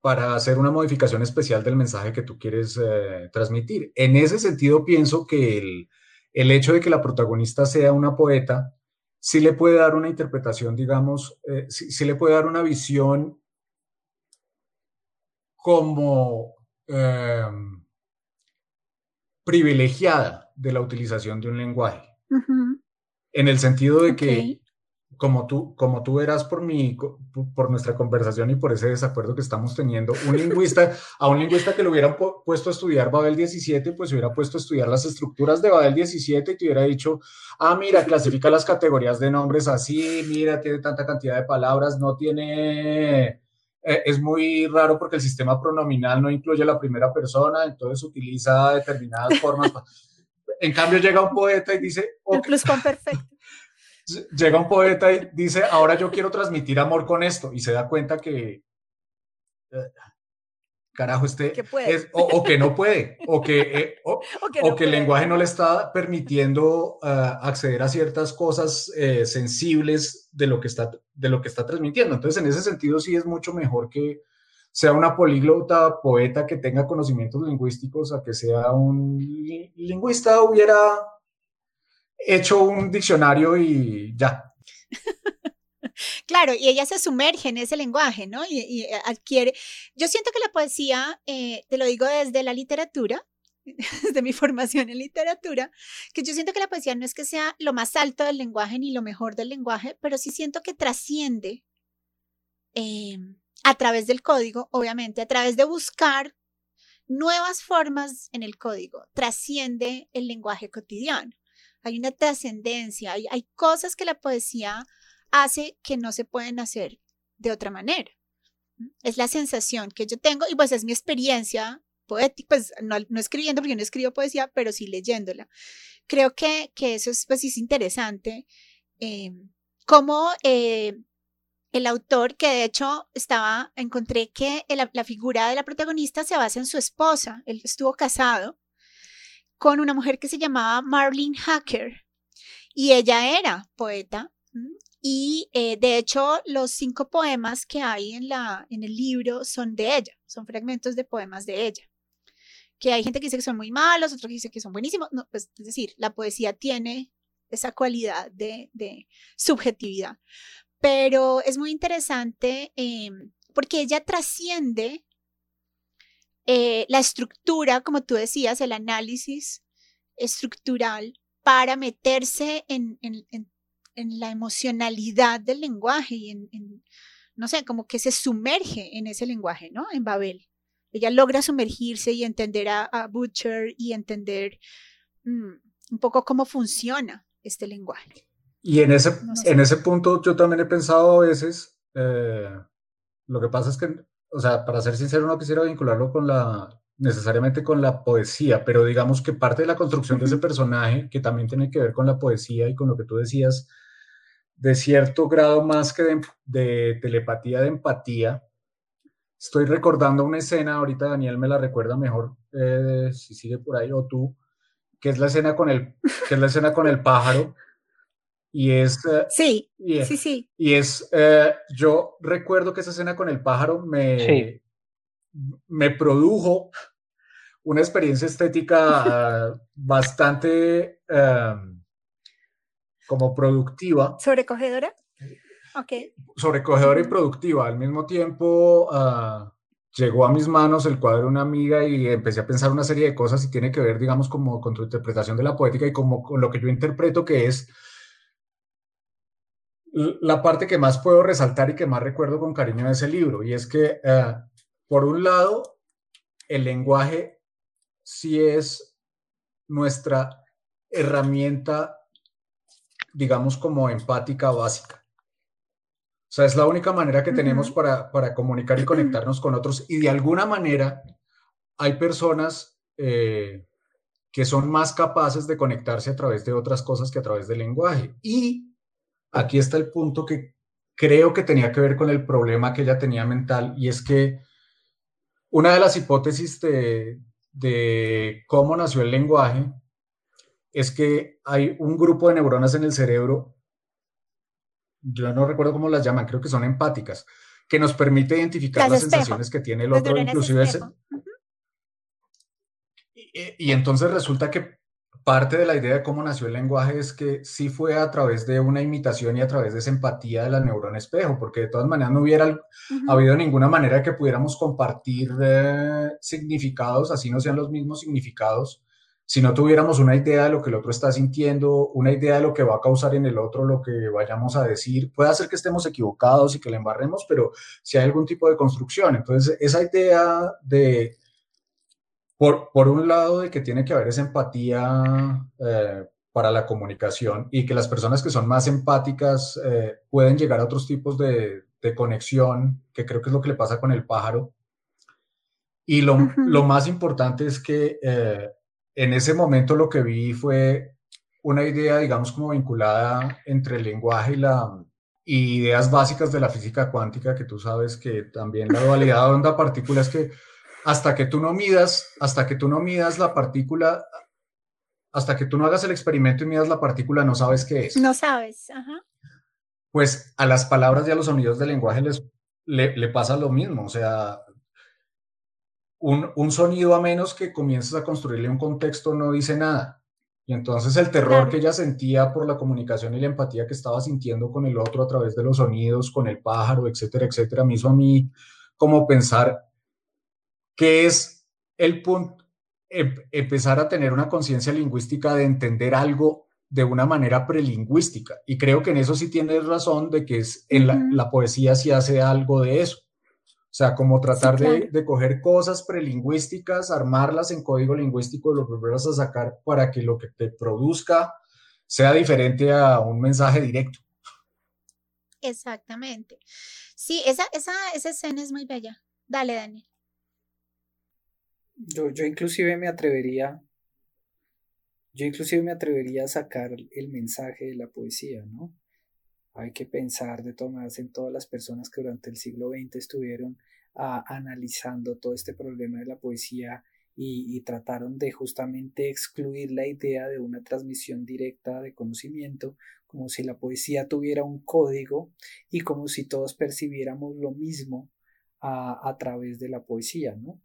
para hacer una modificación especial del mensaje que tú quieres eh, transmitir. En ese sentido, pienso que el, el, hecho de que la protagonista sea una poeta sí le puede dar una interpretación, digamos, eh, sí, le puede dar una visión como em, privilegiada de la utilización de un lenguaje. En el sentido de que como tú, como tú verás por, mi, por nuestra conversación y por ese desacuerdo que estamos teniendo, un lingüista, a un lingüista que le hubieran puesto a estudiar Babel 17, pues hubiera puesto a estudiar las estructuras de Babel 17 y te hubiera dicho, ah, mira, clasifica las categorías de nombres así, mira, tiene tanta cantidad de palabras, no tiene, eh, es muy raro porque el sistema pronominal no incluye la primera persona, entonces utiliza determinadas formas. en cambio llega un poeta y dice... Okay. El perfecto llega un poeta y dice, ahora yo quiero transmitir amor con esto, y se da cuenta que, eh, carajo, este, o, que no puede, o que, eh, o, que, el lenguaje no le está permitiendo eh, acceder a ciertas cosas sensibles de lo, que está, de lo que está transmitiendo. Entonces, en ese sentido, sí es mucho mejor que sea una políglota poeta que tenga conocimientos lingüísticos a que sea un lingüista hubiera hecho un diccionario y ya. Claro, y ella se sumerge en ese lenguaje, ¿no? Y, eh, adquiere. Yo siento que la poesía, eh, te lo digo desde la literatura, desde mi formación en literatura, que yo siento que la poesía no es que sea lo más alto del lenguaje ni lo mejor del lenguaje, pero sí siento que trasciende em, a través del código, obviamente, a través de buscar nuevas formas en el código, trasciende el lenguaje cotidiano hay una trascendencia, hay, hay cosas que la poesía hace que no se pueden hacer de otra manera. Es la sensación que yo tengo y pues es mi experiencia poética, pues no, escribiendo porque yo no escribo poesía, pero sí leyéndola. Creo que, que eso es, pues, es interesante. Eh, como eh, el autor, que de hecho estaba, encontré que la figura de la protagonista se basa en su esposa. Él estuvo casado con una mujer que se llamaba Marlene Hacker y ella era poeta. Y eh, de hecho, los cinco poemas que hay en, la, en el libro son de ella, son fragmentos de poemas de ella. Que hay gente que dice que son muy malos, otros que dice que son buenísimos. No, pues, es decir, la poesía tiene esa cualidad de, subjetividad. Pero es muy interesante em, porque ella trasciende eh, la estructura, como tú decías, el análisis estructural para meterse en, la emocionalidad del lenguaje y en, no sé, como que se sumerge en ese lenguaje, ¿no? En Babel. Ella logra sumergirse y entender a, Butcher y entender mm, un poco cómo funciona este lenguaje. Y en ese, en ese punto yo también he pensado a veces, eh, lo que pasa es que, o sea, para ser sincero, no quisiera vincularlo con la, necesariamente con la poesía, pero digamos que parte de la construcción de ese personaje, que también tiene que ver con la poesía y con lo que tú decías, de cierto grado más que de, telepatía, de empatía. Estoy recordando una escena, ahorita Daniel me la recuerda mejor, eh, si sigue por ahí, o tú, que es la escena con el, que es la escena con el pájaro. Y es... Eh, sí, sí, sí. Y es, eh, yo recuerdo que esa escena con el pájaro me, me produjo una experiencia estética bastante em, como productiva. ¿Sobrecogedora? Ok. Sobrecogedora y productiva. Al mismo tiempo, ah, llegó a mis manos el cuadro de una amiga y empecé a pensar una serie de cosas y tiene que ver, digamos, como con tu interpretación de la poética y como con lo que yo interpreto que es la parte que más puedo resaltar y que más recuerdo con cariño de ese libro. Y es que eh, por un lado, el lenguaje sí es nuestra herramienta, digamos, como empática básica. O sea, es la única manera que tenemos para, comunicar y conectarnos con otros. Y de alguna manera hay personas eh, que son más capaces de conectarse a través de otras cosas que a través del lenguaje. Y aquí está el punto que creo que tenía que ver con el problema que ella tenía mental y es que una de las hipótesis de, cómo nació el lenguaje es que hay un grupo de neuronas en el cerebro, yo no recuerdo cómo las llaman, creo que son empáticas, que nos permite identificar las, sensaciones que tiene el otro, inclusive... y, entonces resulta que parte de la idea de cómo nació el lenguaje es que sí fue a través de una imitación y a través de esa empatía de la neurona espejo, porque de todas maneras no hubiera habido ninguna manera que pudiéramos compartir eh, significados, así no sean los mismos significados, si no tuviéramos una idea de lo que el otro está sintiendo, una idea de lo que va a causar en el otro lo que vayamos a decir. Puede ser que estemos equivocados y que le embarremos, pero si hay algún tipo de construcción. Entonces, esa idea de por, por un lado, de que tiene que haber esa empatía eh, para la comunicación y que las personas que son más empáticas eh, pueden llegar a otros tipos de, de, conexión, que creo que es lo que le pasa con el pájaro. Y lo, lo más importante es que eh, en ese momento lo que vi fue una idea, digamos, como vinculada entre el lenguaje y la, y ideas básicas de la física cuántica, que tú sabes que también la dualidad onda-partícula es que hasta que tú no midas, hasta que tú no midas la partícula, hasta que tú no hagas el experimento y midas la partícula, no sabes qué es. No sabes, ajá. Pues a las palabras y a los sonidos del lenguaje les, le, pasa lo mismo, o sea, un, sonido a menos que comiences a construirle un contexto no dice nada. Y entonces el terror que ella sentía por la comunicación y la empatía que estaba sintiendo con el otro a través de los sonidos, con el pájaro, etcétera, etcétera, me hizo a mí como pensar que es el punto, em, empezar a tener una conciencia lingüística de entender algo de una manera prelingüística. Y creo que en eso sí tienes razón de que es, en la, poesía sí hace algo de eso. O sea, como tratar de, coger cosas prelingüísticas, armarlas en código lingüístico y lo volverlas a sacar para que lo que te produzca sea diferente a un mensaje directo. Exactamente. Sí, esa, esa, esa escena es muy bella. Dale, Daniel. Yo, yo inclusive me atrevería, yo inclusive me atrevería a sacar el mensaje de la poesía, ¿no? Hay que pensar de todas en todas las personas que durante el siglo XX estuvieron analizando todo este problema de la poesía y, trataron de justamente excluir la idea de una transmisión directa de conocimiento, como si la poesía tuviera un código y como si todos percibiéramos lo mismo a través de la poesía, ¿no?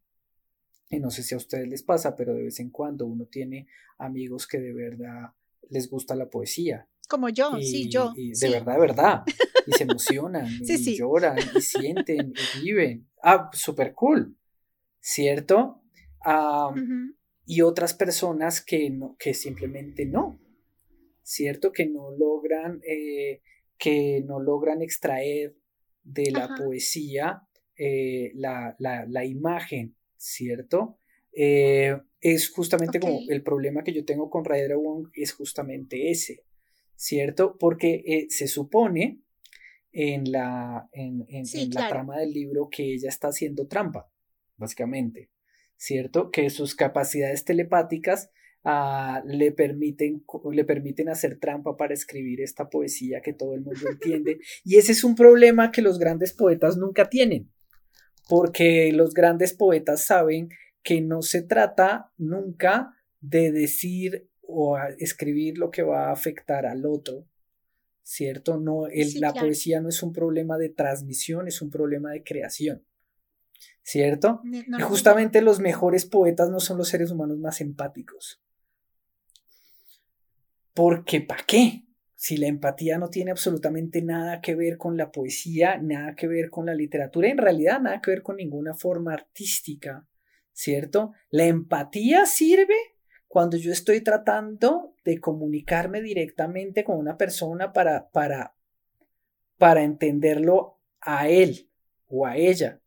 Y no sé si a ustedes les pasa, pero de vez en cuando uno tiene amigos que de verdad les gusta la poesía. Como yo, sí, yo. Y de verdad, de verdad. Y se emocionan, y lloran, y sienten, y viven. Ah, súper cool, ¿cierto? Y otras personas que, no, que simplemente no, ¿cierto? Que no logran, eh, que no logran extraer de la poesía, eh, la, imagen, ¿cierto? Eh, es justamente como el problema que yo tengo con Raidra Wong es justamente ese, ¿cierto? Porque eh, se supone en la, en, la trama del libro que ella está haciendo trampa, básicamente, ¿cierto? Que sus capacidades telepáticas ah, le, permiten, le permiten hacer trampa para escribir esta poesía que todo el mundo entiende. y ese es un problema que los grandes poetas nunca tienen, porque los grandes poetas saben que no se trata nunca de decir o escribir lo que va a afectar al otro, ¿cierto? No, la poesía no es un problema de transmisión, es un problema de creación, ¿cierto? y justamente los mejores poetas no son los seres humanos más empáticos. Porque ¿para qué? Si la empatía no tiene absolutamente nada que ver con la poesía, nada que ver con la literatura, en realidad nada que ver con ninguna forma artística, ¿cierto? La empatía sirve cuando yo estoy tratando de comunicarme directamente con una persona para, para, para entenderlo a él o a ella.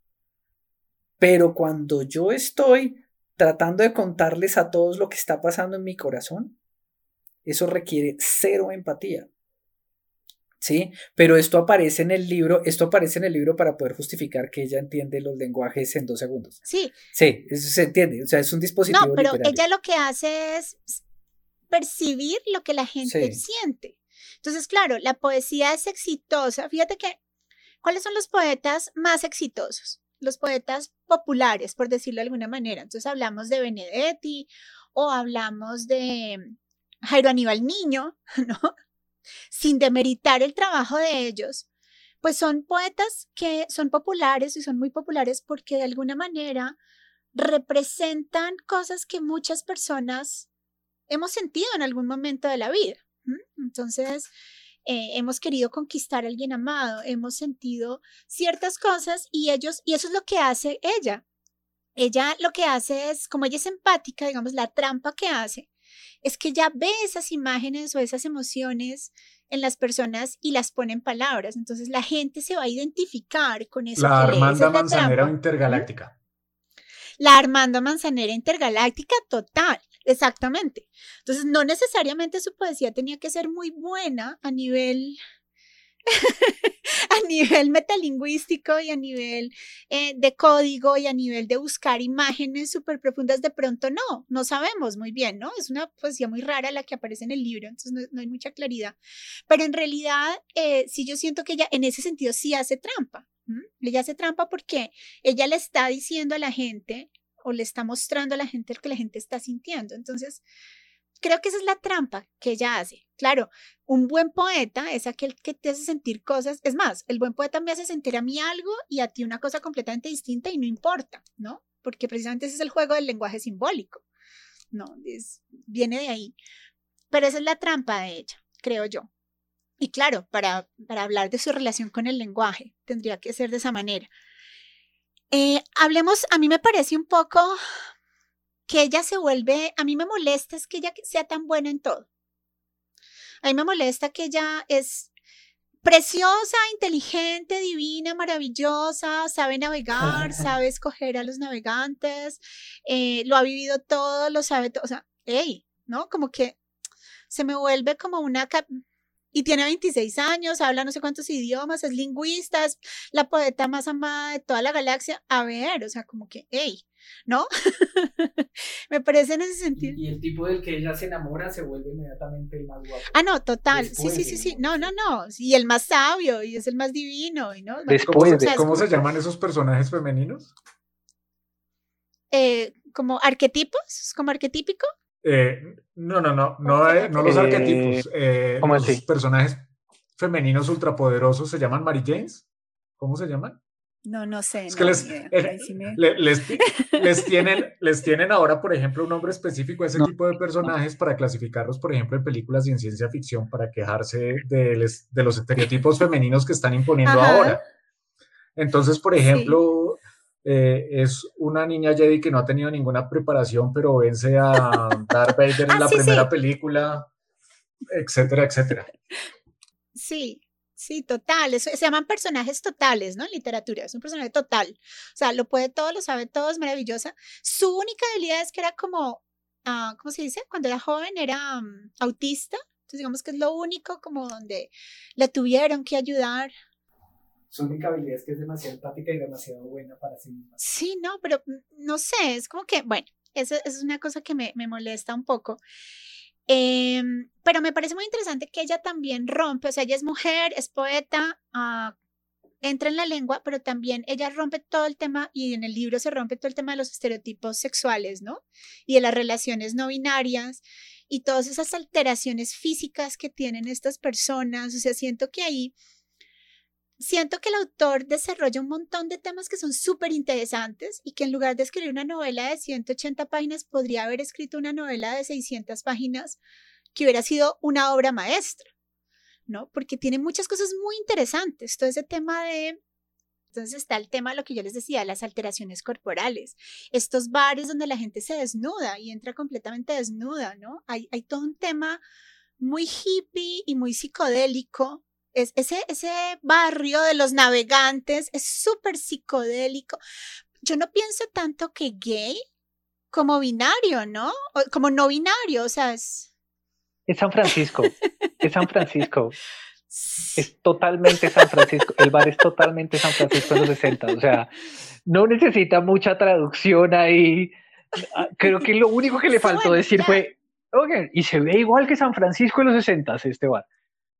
Pero cuando yo estoy tratando de contarles a todos lo que está pasando en mi corazón, eso requiere cero empatía. ¿sí? Pero esto aparece en el libro, esto aparece en el libro para poder justificar que ella entiende los lenguajes en dos segundos. Sí. Sí, eso se entiende, o sea, es un dispositivo. No, pero ella lo que hace es percibir lo que la gente siente. Entonces, claro, la poesía es exitosa. Fíjate que, ¿cuáles son los poetas más exitosos? Los poetas populares, por decirlo de alguna manera. Entonces hablamos de Benedetti o hablamos de Jairo Aníbal Niño, ¿no? sin demeritar el trabajo de ellos, pues son poetas que son populares y son muy populares porque de alguna manera representan cosas que muchas personas hemos sentido en algún momento de la vida. Entonces, eh, hemos querido conquistar a alguien amado, hemos sentido ciertas cosas y ellos, y eso es lo que hace ella. Ella lo que hace es, como ella es empática, digamos, la trampa que hace es que ya ve esas imágenes o esas emociones en las personas y las pone en palabras. Entonces la gente se va a identificar con eso. La Armanda Manzanera Intergaláctica. La Armanda Manzanera Intergaláctica, total, exactamente. Entonces, no necesariamente su poesía tenía que ser muy buena a nivel a nivel metalingüístico y a nivel eh, de código y a nivel de buscar imágenes súper profundas, de pronto no, no sabemos muy bien, ¿no? Es una poesía muy rara la que aparece en el libro, entonces no, hay mucha claridad. Pero en realidad, eh, sí yo siento que ella en ese sentido sí hace trampa. Ella hace trampa porque ella le está diciendo a la gente o le está mostrando a la gente lo que la gente está sintiendo. Entonces, creo que esa es la trampa que ella hace. Claro, un buen poeta es aquel que te hace sentir cosas. Es más, el buen poeta me hace sentir a mí algo y a ti una cosa completamente distinta y no importa, ¿no? Porque precisamente ese es el juego del lenguaje simbólico. No, es, viene de ahí. Pero esa es la trampa de ella, creo yo. Y claro, para, para hablar de su relación con el lenguaje, tendría que ser de esa manera. Eh, hablemos, a mí me parece un poco que ella se vuelve, a mí me molesta es que ella sea tan buena en todo. A mí me molesta que ella es preciosa, inteligente, divina, maravillosa, sabe navegar, sabe escoger a los navegantes, eh, lo ha vivido todo, lo sabe todo, o sea, hey, ¿no? Como que se me vuelve como una y tiene 26 años, habla no sé cuántos idiomas, es lingüista, es la poeta más amada de toda la galaxia. A ver, o sea, como que, hey, ¿no? Me parece en ese sentido. Y, el tipo del que ella se enamora se vuelve inmediatamente el más guapo. Ah, no, total. sí, sí, sí, sí. No, no, no. Y el más sabio, y es el más divino, ¿no? Después ¿Cómo, se llaman esos personajes femeninos? Eh, como arquetipos, como arquetípico. Eh, no, no, no, no, eh, no los arquetipos. Eh, los personajes femeninos ultrapoderosos se llaman Mary James. ¿Cómo se llaman? No, no sé. Es que les, les, tienen, les tienen ahora, por ejemplo, un nombre específico a ese tipo de personajes para clasificarlos, por ejemplo, en películas y en ciencia ficción para quejarse de, de los estereotipos femeninos que están imponiendo ahora. Entonces, por ejemplo, eh, es una niña Jedi que no ha tenido ninguna preparación, pero vence a Darth Vader en ah, la primera película, etcétera, etcétera. Sí, Sí, total. se llaman personajes totales, ¿no? En literatura. Es un personaje total. O sea, lo puede todo, lo sabe todo, es maravillosa. Su única habilidad es que era como, uh, ¿cómo se dice? Cuando era joven era um, autista. Entonces, digamos que es lo único como donde la tuvieron que ayudar. Su única habilidad es que es demasiado empática y demasiado buena para sí misma. Sí, no, pero mm, no sé, es como que, bueno, eso, es una cosa que me, me molesta un poco. Em, pero me parece muy interesante que ella también rompe, o sea, ella es mujer, es poeta, uh, entra en la lengua, pero también ella rompe todo el tema, y en el libro se rompe todo el tema de los estereotipos sexuales, ¿no? Y de las relaciones no binarias y todas esas alteraciones físicas que tienen estas personas, o sea, siento que ahí siento que el autor desarrolla un montón de temas que son súper interesantes y que en lugar de escribir una novela de 180 páginas, podría haber escrito una novela de 600 páginas que hubiera sido una obra maestra, ¿no? Porque tiene muchas cosas muy interesantes. Todo ese tema de... Entonces está el tema lo que yo les decía, las alteraciones corporales, estos bares donde la gente se desnuda y entra completamente desnuda, ¿no? Hay, hay todo un tema muy hippie y muy psicodélico ese, ese barrio de los navegantes es súper psicodélico. Yo no pienso tanto que gay como binario, ¿no? como no binario, o sea, es... Es San Francisco, es San Francisco. Es totalmente San Francisco. El bar es totalmente San Francisco en los 60. O sea, no necesita mucha traducción ahí. Ah, creo que lo único que le faltó decir fue, oye, y se ve igual que San Francisco en los 60 este bar.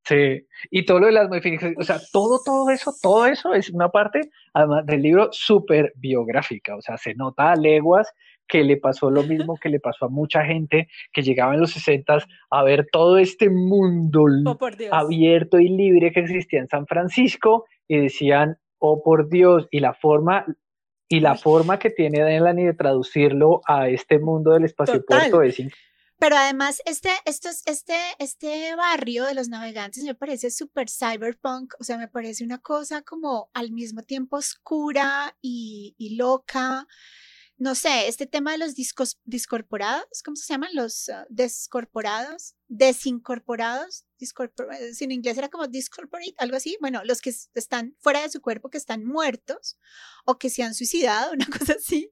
Sí, y todo lo de las modificaciones, o sea, todo, todo eso, todo eso es una parte, además del libro, súper biográfica, o sea, se nota a leguas que le pasó lo mismo que le pasó a mucha gente que llegaba en los 60 a ver todo este mundo oh, abierto y libre que existía en San Francisco y decían, oh por Dios, y la forma y la forma que tiene Delaney de traducirlo a este mundo del espacio puerto es increíble pero además, este, esto es, este, este barrio de los navegantes me parece súper cyberpunk, o sea, me parece una cosa como al mismo tiempo oscura y, y loca. No sé, este tema de los discos discorporados, ¿cómo se llaman? Los uh, descorporados, desincorporados, eh, en inglés era como discorporate, algo así. Bueno, los que están fuera de su cuerpo, que están muertos o que se han suicidado, una cosa así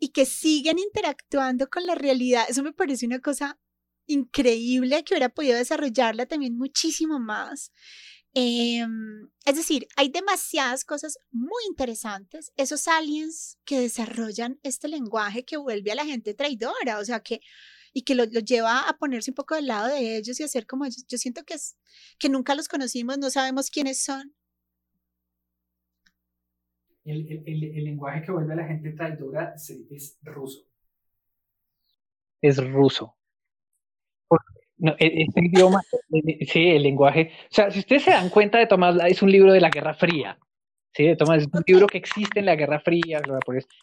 y que siguen interactuando con la realidad. Eso me parece una cosa increíble que hubiera podido desarrollarla también muchísimo más. Em, es decir, hay demasiadas cosas muy interesantes, esos aliens que desarrollan este lenguaje que vuelve a la gente traidora, o sea, que y que lo, lleva a ponerse un poco del lado de ellos y hacer como ellos. Yo siento que es que nunca los conocimos, no sabemos quiénes son, el, lenguaje que vuelve a la gente traidora es ruso. Es ruso. No, e, este idioma, sí, el lenguaje. O sea, si ustedes se dan cuenta de Tomás, es un libro de la Guerra Fría. Sí, de Tomás, es un libro que existe en la Guerra Fría.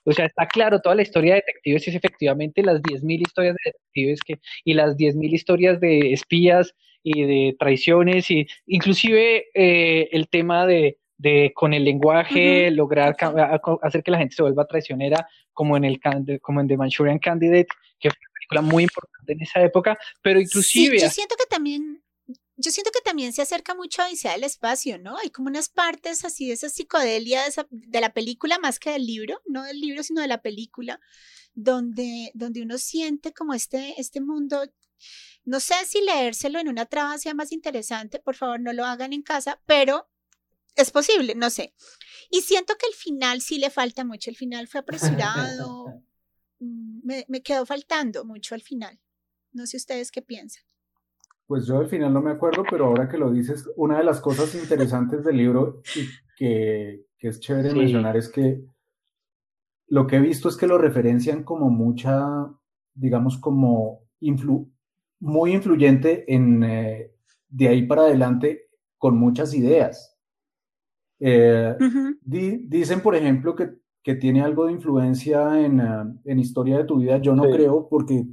O sea, está claro, toda la historia de detectives es efectivamente las 10.000 historias de detectives que, y las 10.000 historias de espías y de traiciones, y inclusive eh, el tema de, de con el lenguaje lograr hacer que la gente se vuelva traicionera, como en el como en The Manchurian Candidate, que fue una película muy importante en esa época, pero inclusive... yo siento que también... Yo siento que también se acerca mucho a Odisea del Espacio, ¿no? Hay como unas partes así de esa psicodelia de, la película más que del libro, no del libro, sino de la película, donde, donde uno siente como este, este mundo no sé si leérselo en una trama sea más interesante, por favor no lo hagan en casa, pero es posible, no sé. Y siento que el final sí le falta mucho. El final fue apresurado. Mm, me, me quedó faltando mucho al final. No sé ustedes qué piensan. Pues yo al final no me acuerdo, pero ahora que lo dices, una de las cosas interesantes del libro y que, que es chévere mencionar es que lo que he visto es que lo referencian como mucha, digamos, como influ muy influyente en, eh, de ahí para adelante con muchas ideas. Eh, dicen, por ejemplo, que, que, tiene algo de influencia en, uh, en, Historia de tu vida. Yo no creo, porque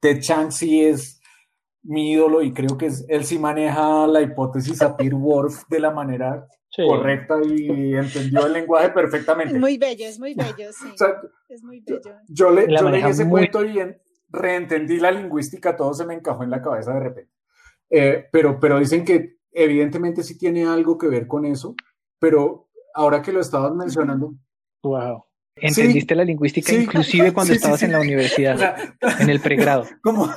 Ted Chiang sí es mi ídolo y creo que es, él sí maneja la hipótesis Sapir-Whorf de la manera correcta y entendió el lenguaje perfectamente. Muy bello, es muy bello, sí. es muy bello. Yo, le, yo leí ese cuento y reentendí la lingüística, todo se me encajó en la cabeza de repente. Eh, pero, pero dicen que evidentemente sí tiene algo que ver con eso, pero ahora que lo estabas mencionando. Wow. Entendiste la lingüística inclusive cuando estabas en la universidad, en el pregrado. Como,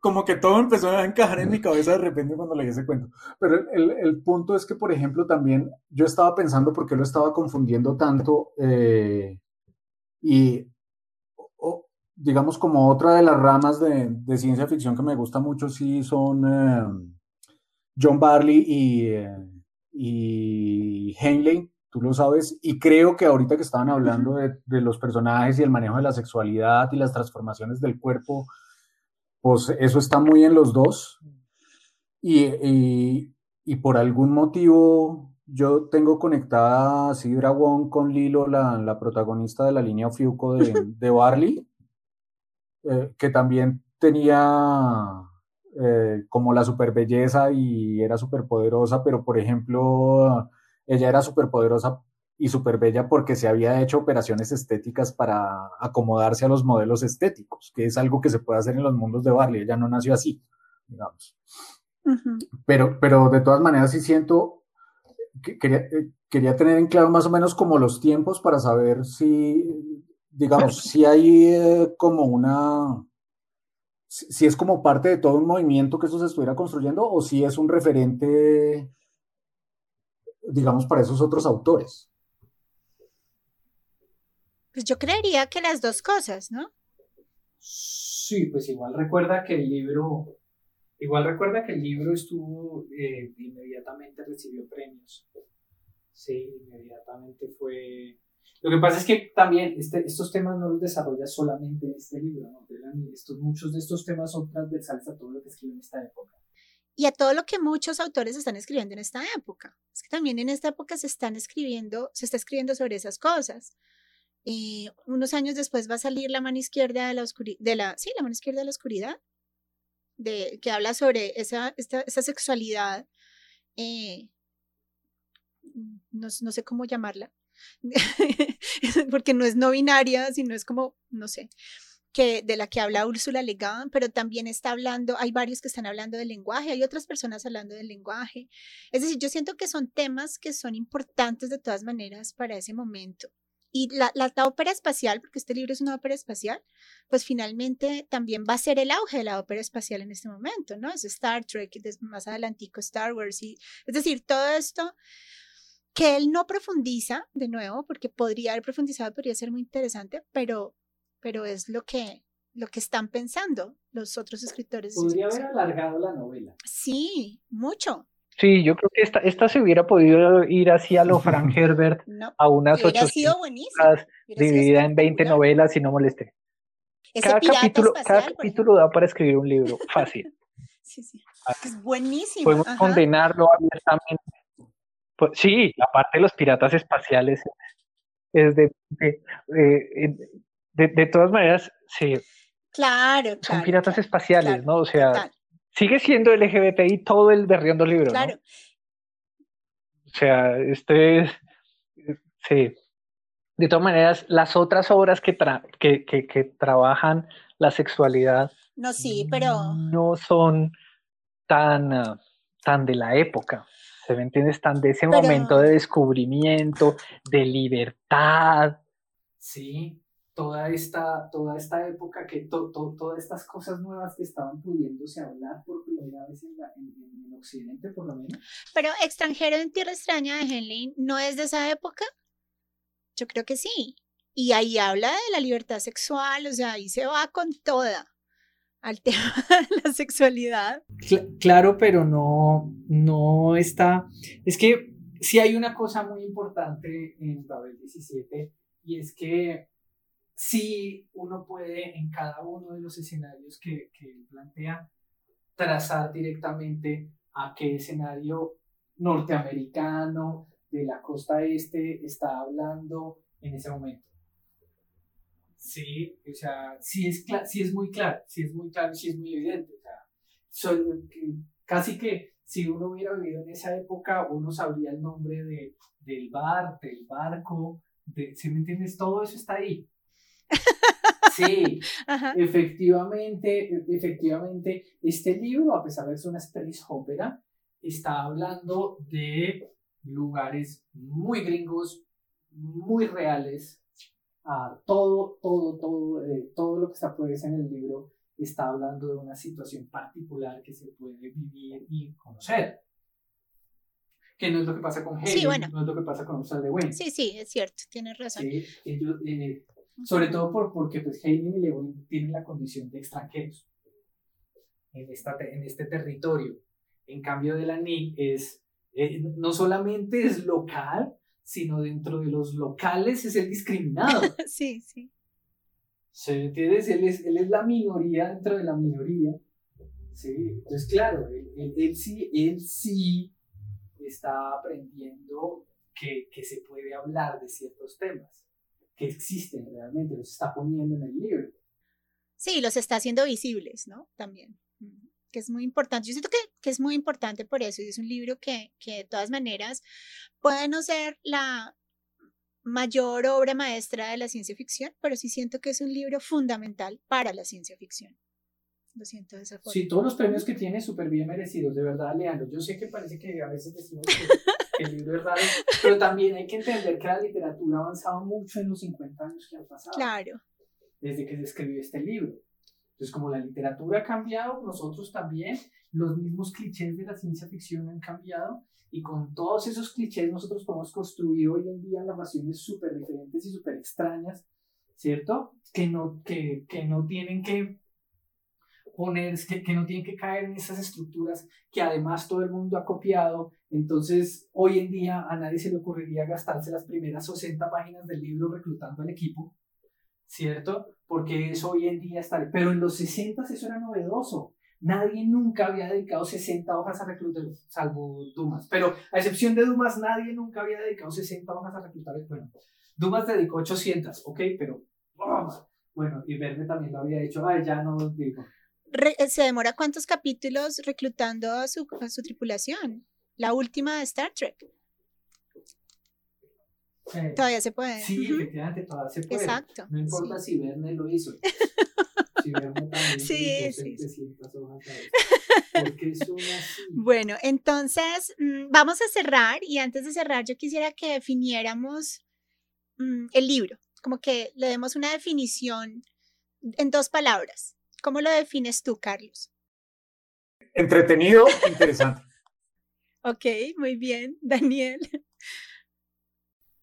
como que todo empezó a encajar en mi cabeza de repente cuando leí ese cuento. Pero el, el punto es que, por ejemplo, también yo estaba pensando por qué lo estaba confundiendo tanto eh, y digamos como otra de las ramas de, de, ciencia ficción que me gusta mucho sí son eh, John Barley y, eh, y Henley tú lo sabes, y creo que ahorita que estaban hablando de, los personajes y el manejo de la sexualidad y las transformaciones del cuerpo, pues eso está muy en los dos. Y, por algún motivo yo tengo conectada a Sidra Wong con Lilo, la, protagonista de la línea Fiuco de, de Barley, eh, que también tenía eh, como la super belleza y era súper poderosa, pero por ejemplo ella era súper poderosa y súper bella porque se había hecho operaciones estéticas para acomodarse a los modelos estéticos, que es algo que se puede hacer en los mundos de Barley. Ella no nació así, digamos. pero, pero de todas maneras sí siento que quería, eh, quería tener en claro más o menos como los tiempos para saber si, digamos, si hay eh, como una, si es como parte de todo un movimiento que eso se estuviera construyendo o si es un referente digamos, para esos otros autores? Pues yo creería que las dos cosas, ¿no? Sí, pues igual recuerda que el libro, igual recuerda que el libro estuvo, eh, inmediatamente recibió premios. Sí, inmediatamente fue... Lo que pasa es que también este, estos temas no los desarrolla solamente en este libro, ¿no? Estos, muchos de estos temas son transversales a todo lo que escribe en esta época y a todo lo que muchos autores están escribiendo en esta época. Es que también en esta época se están escribiendo, se está escribiendo sobre esas cosas. Y unos años después va a salir la mano izquierda de la oscuridad, de la, sí, la mano izquierda de la oscuridad, de, que habla sobre esa, esa sexualidad, eh, no, no sé cómo llamarla, porque no es no binaria, sino es como, no sé, que, de la que habla Úrsula Le pero también está hablando, hay varios que están hablando del lenguaje, hay otras personas hablando del lenguaje. Es decir, yo siento que son temas que son importantes de todas maneras para ese momento. Y la, la, ópera espacial, porque este libro es una ópera espacial, pues finalmente también va a ser el auge de la ópera espacial en este momento, ¿no? Es Star Trek, más adelantico Star Wars, y, es decir, todo esto que él no profundiza, de nuevo, porque podría haber profundizado, podría ser muy interesante, pero pero es lo que, lo que están pensando los otros escritores. Podría haber alargado la novela. Sí, mucho. Sí, yo creo que esta, esta se hubiera podido ir así a lo Frank Herbert a unas ocho dividida en 20 novelas y no molesté. cada capítulo, cada capítulo da para escribir un libro, fácil. sí, sí. Es buenísimo. Podemos condenarlo abiertamente. Pues, sí, la parte de los piratas espaciales es de, de, todas maneras, sí. Claro, Son piratas espaciales, ¿no? O sea, sigue siendo LGBTI todo el berriondo libro. Claro. O sea, este es. Sí. De todas maneras, las otras obras que, que, que, trabajan la sexualidad. No, sí, pero. No son tan, tan de la época. ¿Se me entiende? Están de ese momento de descubrimiento, de libertad. Sí, toda esta, toda esta época, que todas estas cosas nuevas que estaban pudiéndose hablar por primera vez en, en, Occidente, por lo menos. Pero extranjero en tierra extraña de Henley, ¿no es de esa época? Yo creo que sí. Y ahí habla de la libertad sexual, o sea, ahí se va con toda al tema de la sexualidad. claro, pero no, no está. Es que sí hay una cosa muy importante en Babel 17 y es que sí uno puede en cada uno de los escenarios que, que plantea trazar directamente a qué escenario norteamericano de la costa este está hablando en ese momento. Sí, o sea, sí es, sí es muy claro, sí es muy claro y sí es muy evidente. O sea, casi que si uno hubiera vivido en esa época, uno sabría el nombre de, del bar, del barco, de, ¿sí me entiendes? Todo eso está ahí. Sí, efectivamente, efectivamente, este libro, a pesar de ser una space opera, está hablando de lugares muy gringos, muy reales. A todo, todo, todo, eh, todo lo que está pues en el libro está hablando de una situación particular que se puede vivir y conocer. Que no es lo que pasa con Haley, no es lo que pasa con Usar de Wayne. Sí, sí, es cierto, tienes razón. Sí, ellos, eh, sobre todo por, porque pues Haley y Lewin tienen la condición de extranjeros en, esta, en este territorio. En cambio de la NI es, eh, no solamente es local, sino dentro de los locales es el discriminado. sí, sí. ¿Se entiendes? Él es, él es la minoría dentro de la minoría. Sí, entonces claro, él, él, sí, él sí está aprendiendo que, que, se puede hablar de ciertos temas, que existen realmente, los está poniendo en el libro. Sí, los está haciendo visibles, ¿no? También, que es muy importante. Yo siento que, que es muy importante por eso, y es un libro que, que de todas maneras puede no ser la, mayor obra maestra de la ciencia ficción, pero sí siento que es un libro fundamental para la ciencia ficción. Lo siento de esa forma. Sí, todos los premios que tiene súper bien merecidos, de verdad, Leandro. Yo sé que parece que a veces decimos que, el libro es raro, pero también hay que entender que la literatura ha avanzado mucho en los 50 años que han pasado. Claro. Desde que se escribió este libro. Entonces, como la literatura ha cambiado, nosotros también, los mismos clichés de la ciencia ficción han cambiado y con todos esos clichés nosotros podemos construir hoy en día narraciones súper diferentes y súper extrañas, ¿cierto? Que no, que, que no tienen que poner, que no tienen que caer en esas estructuras que además todo el mundo ha copiado. Entonces, hoy en día a nadie se le ocurriría gastarse las primeras 60 páginas del libro reclutando al equipo, ¿cierto? Porque eso hoy en día está... Pero en los 60 eso era novedoso. Nadie nunca había dedicado 60 hojas a reclutar, salvo Dumas. Pero a excepción de Dumas, nadie nunca había dedicado 60 hojas a reclutar. Bueno, Dumas dedicó 800, ok, pero bueno, y Verne también lo había hecho. Ay, ya no digo. Eh, ¿Se demora cuántos capítulos reclutando a su, a su tripulación? La última de Star Trek. Eh, todavía se puede. Sí, efectivamente, todavía se puede. Exacto. No importa si Verne lo hizo. sí, sí, Bueno, entonces mm, vamos a cerrar y antes de cerrar yo quisiera que definiéramos mm, el libro, como que le demos una definición en dos palabras. ¿Cómo lo defines tú, Carlos? Entretenido, interesante. ok, muy bien. Daniel.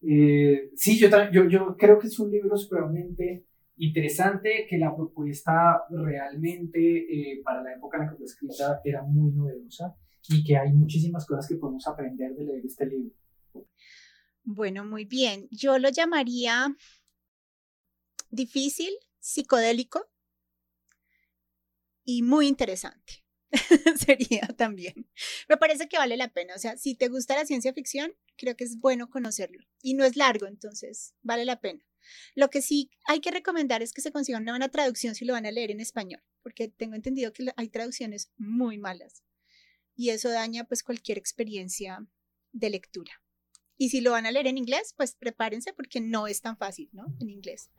Eh, sí, yo, yo, yo creo que es un libro supremamente Interesante que la propuesta realmente eh, para la época en la que fue escrita era muy novedosa y que hay muchísimas cosas que podemos aprender de leer este libro. Bueno, muy bien. Yo lo llamaría difícil, psicodélico y muy interesante. Sería también. Me parece que vale la pena. O sea, si te gusta la ciencia ficción, creo que es bueno conocerlo. Y no es largo, entonces vale la pena. Lo que sí hay que recomendar es que se consiga una buena traducción si lo van a leer en español, porque tengo entendido que hay traducciones muy malas y eso daña pues cualquier experiencia de lectura. Y si lo van a leer en inglés, pues prepárense porque no es tan fácil, ¿no? En inglés,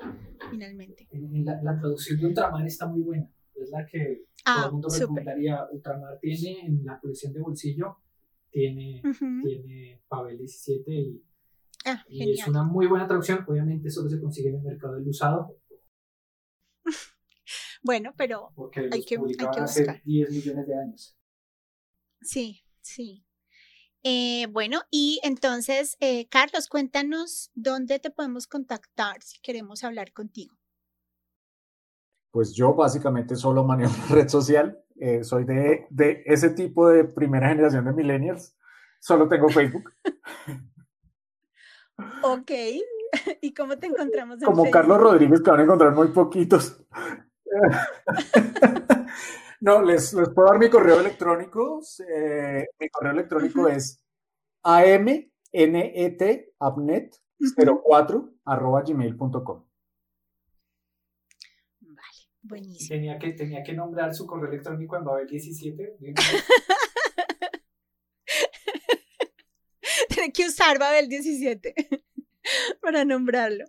finalmente. La, la traducción de Ultramar está muy buena. Es la que todo el ah, mundo recomendaría. Ultramar tiene en la colección de bolsillo, tiene, tiene Pavel 17 y Ah, y es una muy buena traducción. Obviamente solo se consigue en el mercado del usado. bueno, pero hay, que, hay que buscar. 10 millones de años. Sí, sí. Eh, bueno, y entonces, eh, Carlos, cuéntanos dónde te podemos contactar si queremos hablar contigo. Pues yo básicamente solo manejo una red social. Eh, soy de, de ese tipo de primera generación de millennials. Solo tengo Facebook. Ok. ¿Y cómo te encontramos? Como Carlos Rodríguez, que van a encontrar muy poquitos. no, les, les, puedo dar mi correo electrónico. Eh, mi correo electrónico es amnet04 arroba gmail.com. Buenísimo. Tenía que, tenía que nombrar su correo electrónico en Babel 17. Tiene que usar Babel 17 para nombrarlo.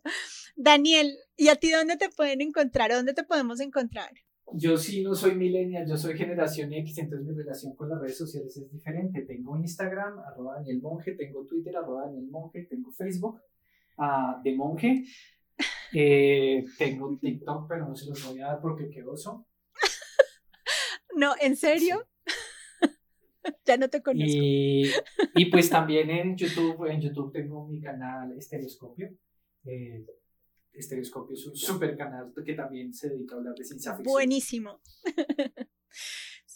Daniel, ¿y a ti dónde te pueden encontrar? ¿Dónde te podemos encontrar? yo sí no soy millennial, yo soy generación X, entonces mi relación con las redes sociales es diferente. Tengo Instagram, arroba Daniel Monge, tengo Twitter, arroba Daniel Monge, tengo Facebook, uh, de Monge, eh, tengo TikTok, pero no se los voy a dar porque qué oso. No, ¿en serio? ya no te conozco. Y, y, pues también en YouTube, en YouTube tengo mi canal Estereoscopio. Eh, Estereoscopio es un super canal que también se dedica a hablar de ciencia ficción. Buenísimo.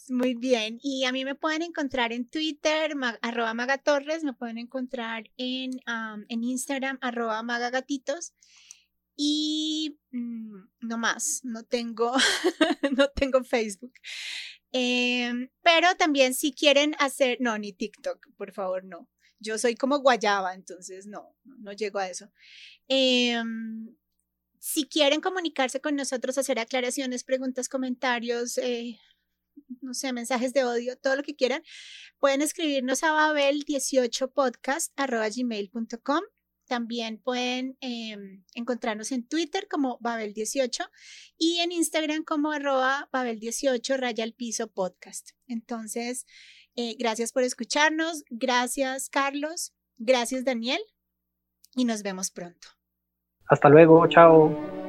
Muy bien. Y a mí me pueden encontrar en Twitter, arroba magatorres, me pueden encontrar en, en Instagram, arroba magagatitos. Y mm, no más, no tengo, no tengo Facebook. Em, pero también si quieren hacer, no, ni TikTok, por favor, no. Yo soy como guayaba, entonces no, no llego a eso. Em, si quieren comunicarse con nosotros, hacer aclaraciones, preguntas, comentarios, eh, no sé, mensajes de odio, todo lo que quieran, pueden escribirnos a babel18podcast.gmail.com. También pueden em, encontrarnos en Twitter como Babel18 y en Instagram como arroba Babel18 raya al piso podcast. Entonces, eh, gracias por escucharnos. Gracias, Carlos. Gracias, Daniel. Y nos vemos pronto. Hasta luego, chao.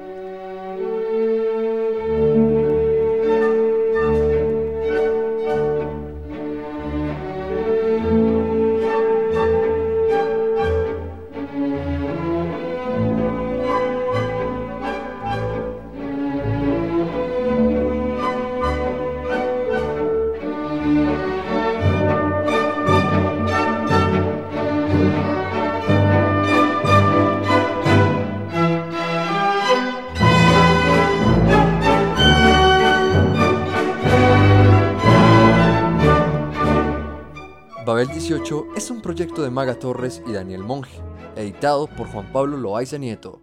Babel 18 es un proyecto de Maga Torres y Daniel Monge, editado por Juan Pablo Loaiza Nieto,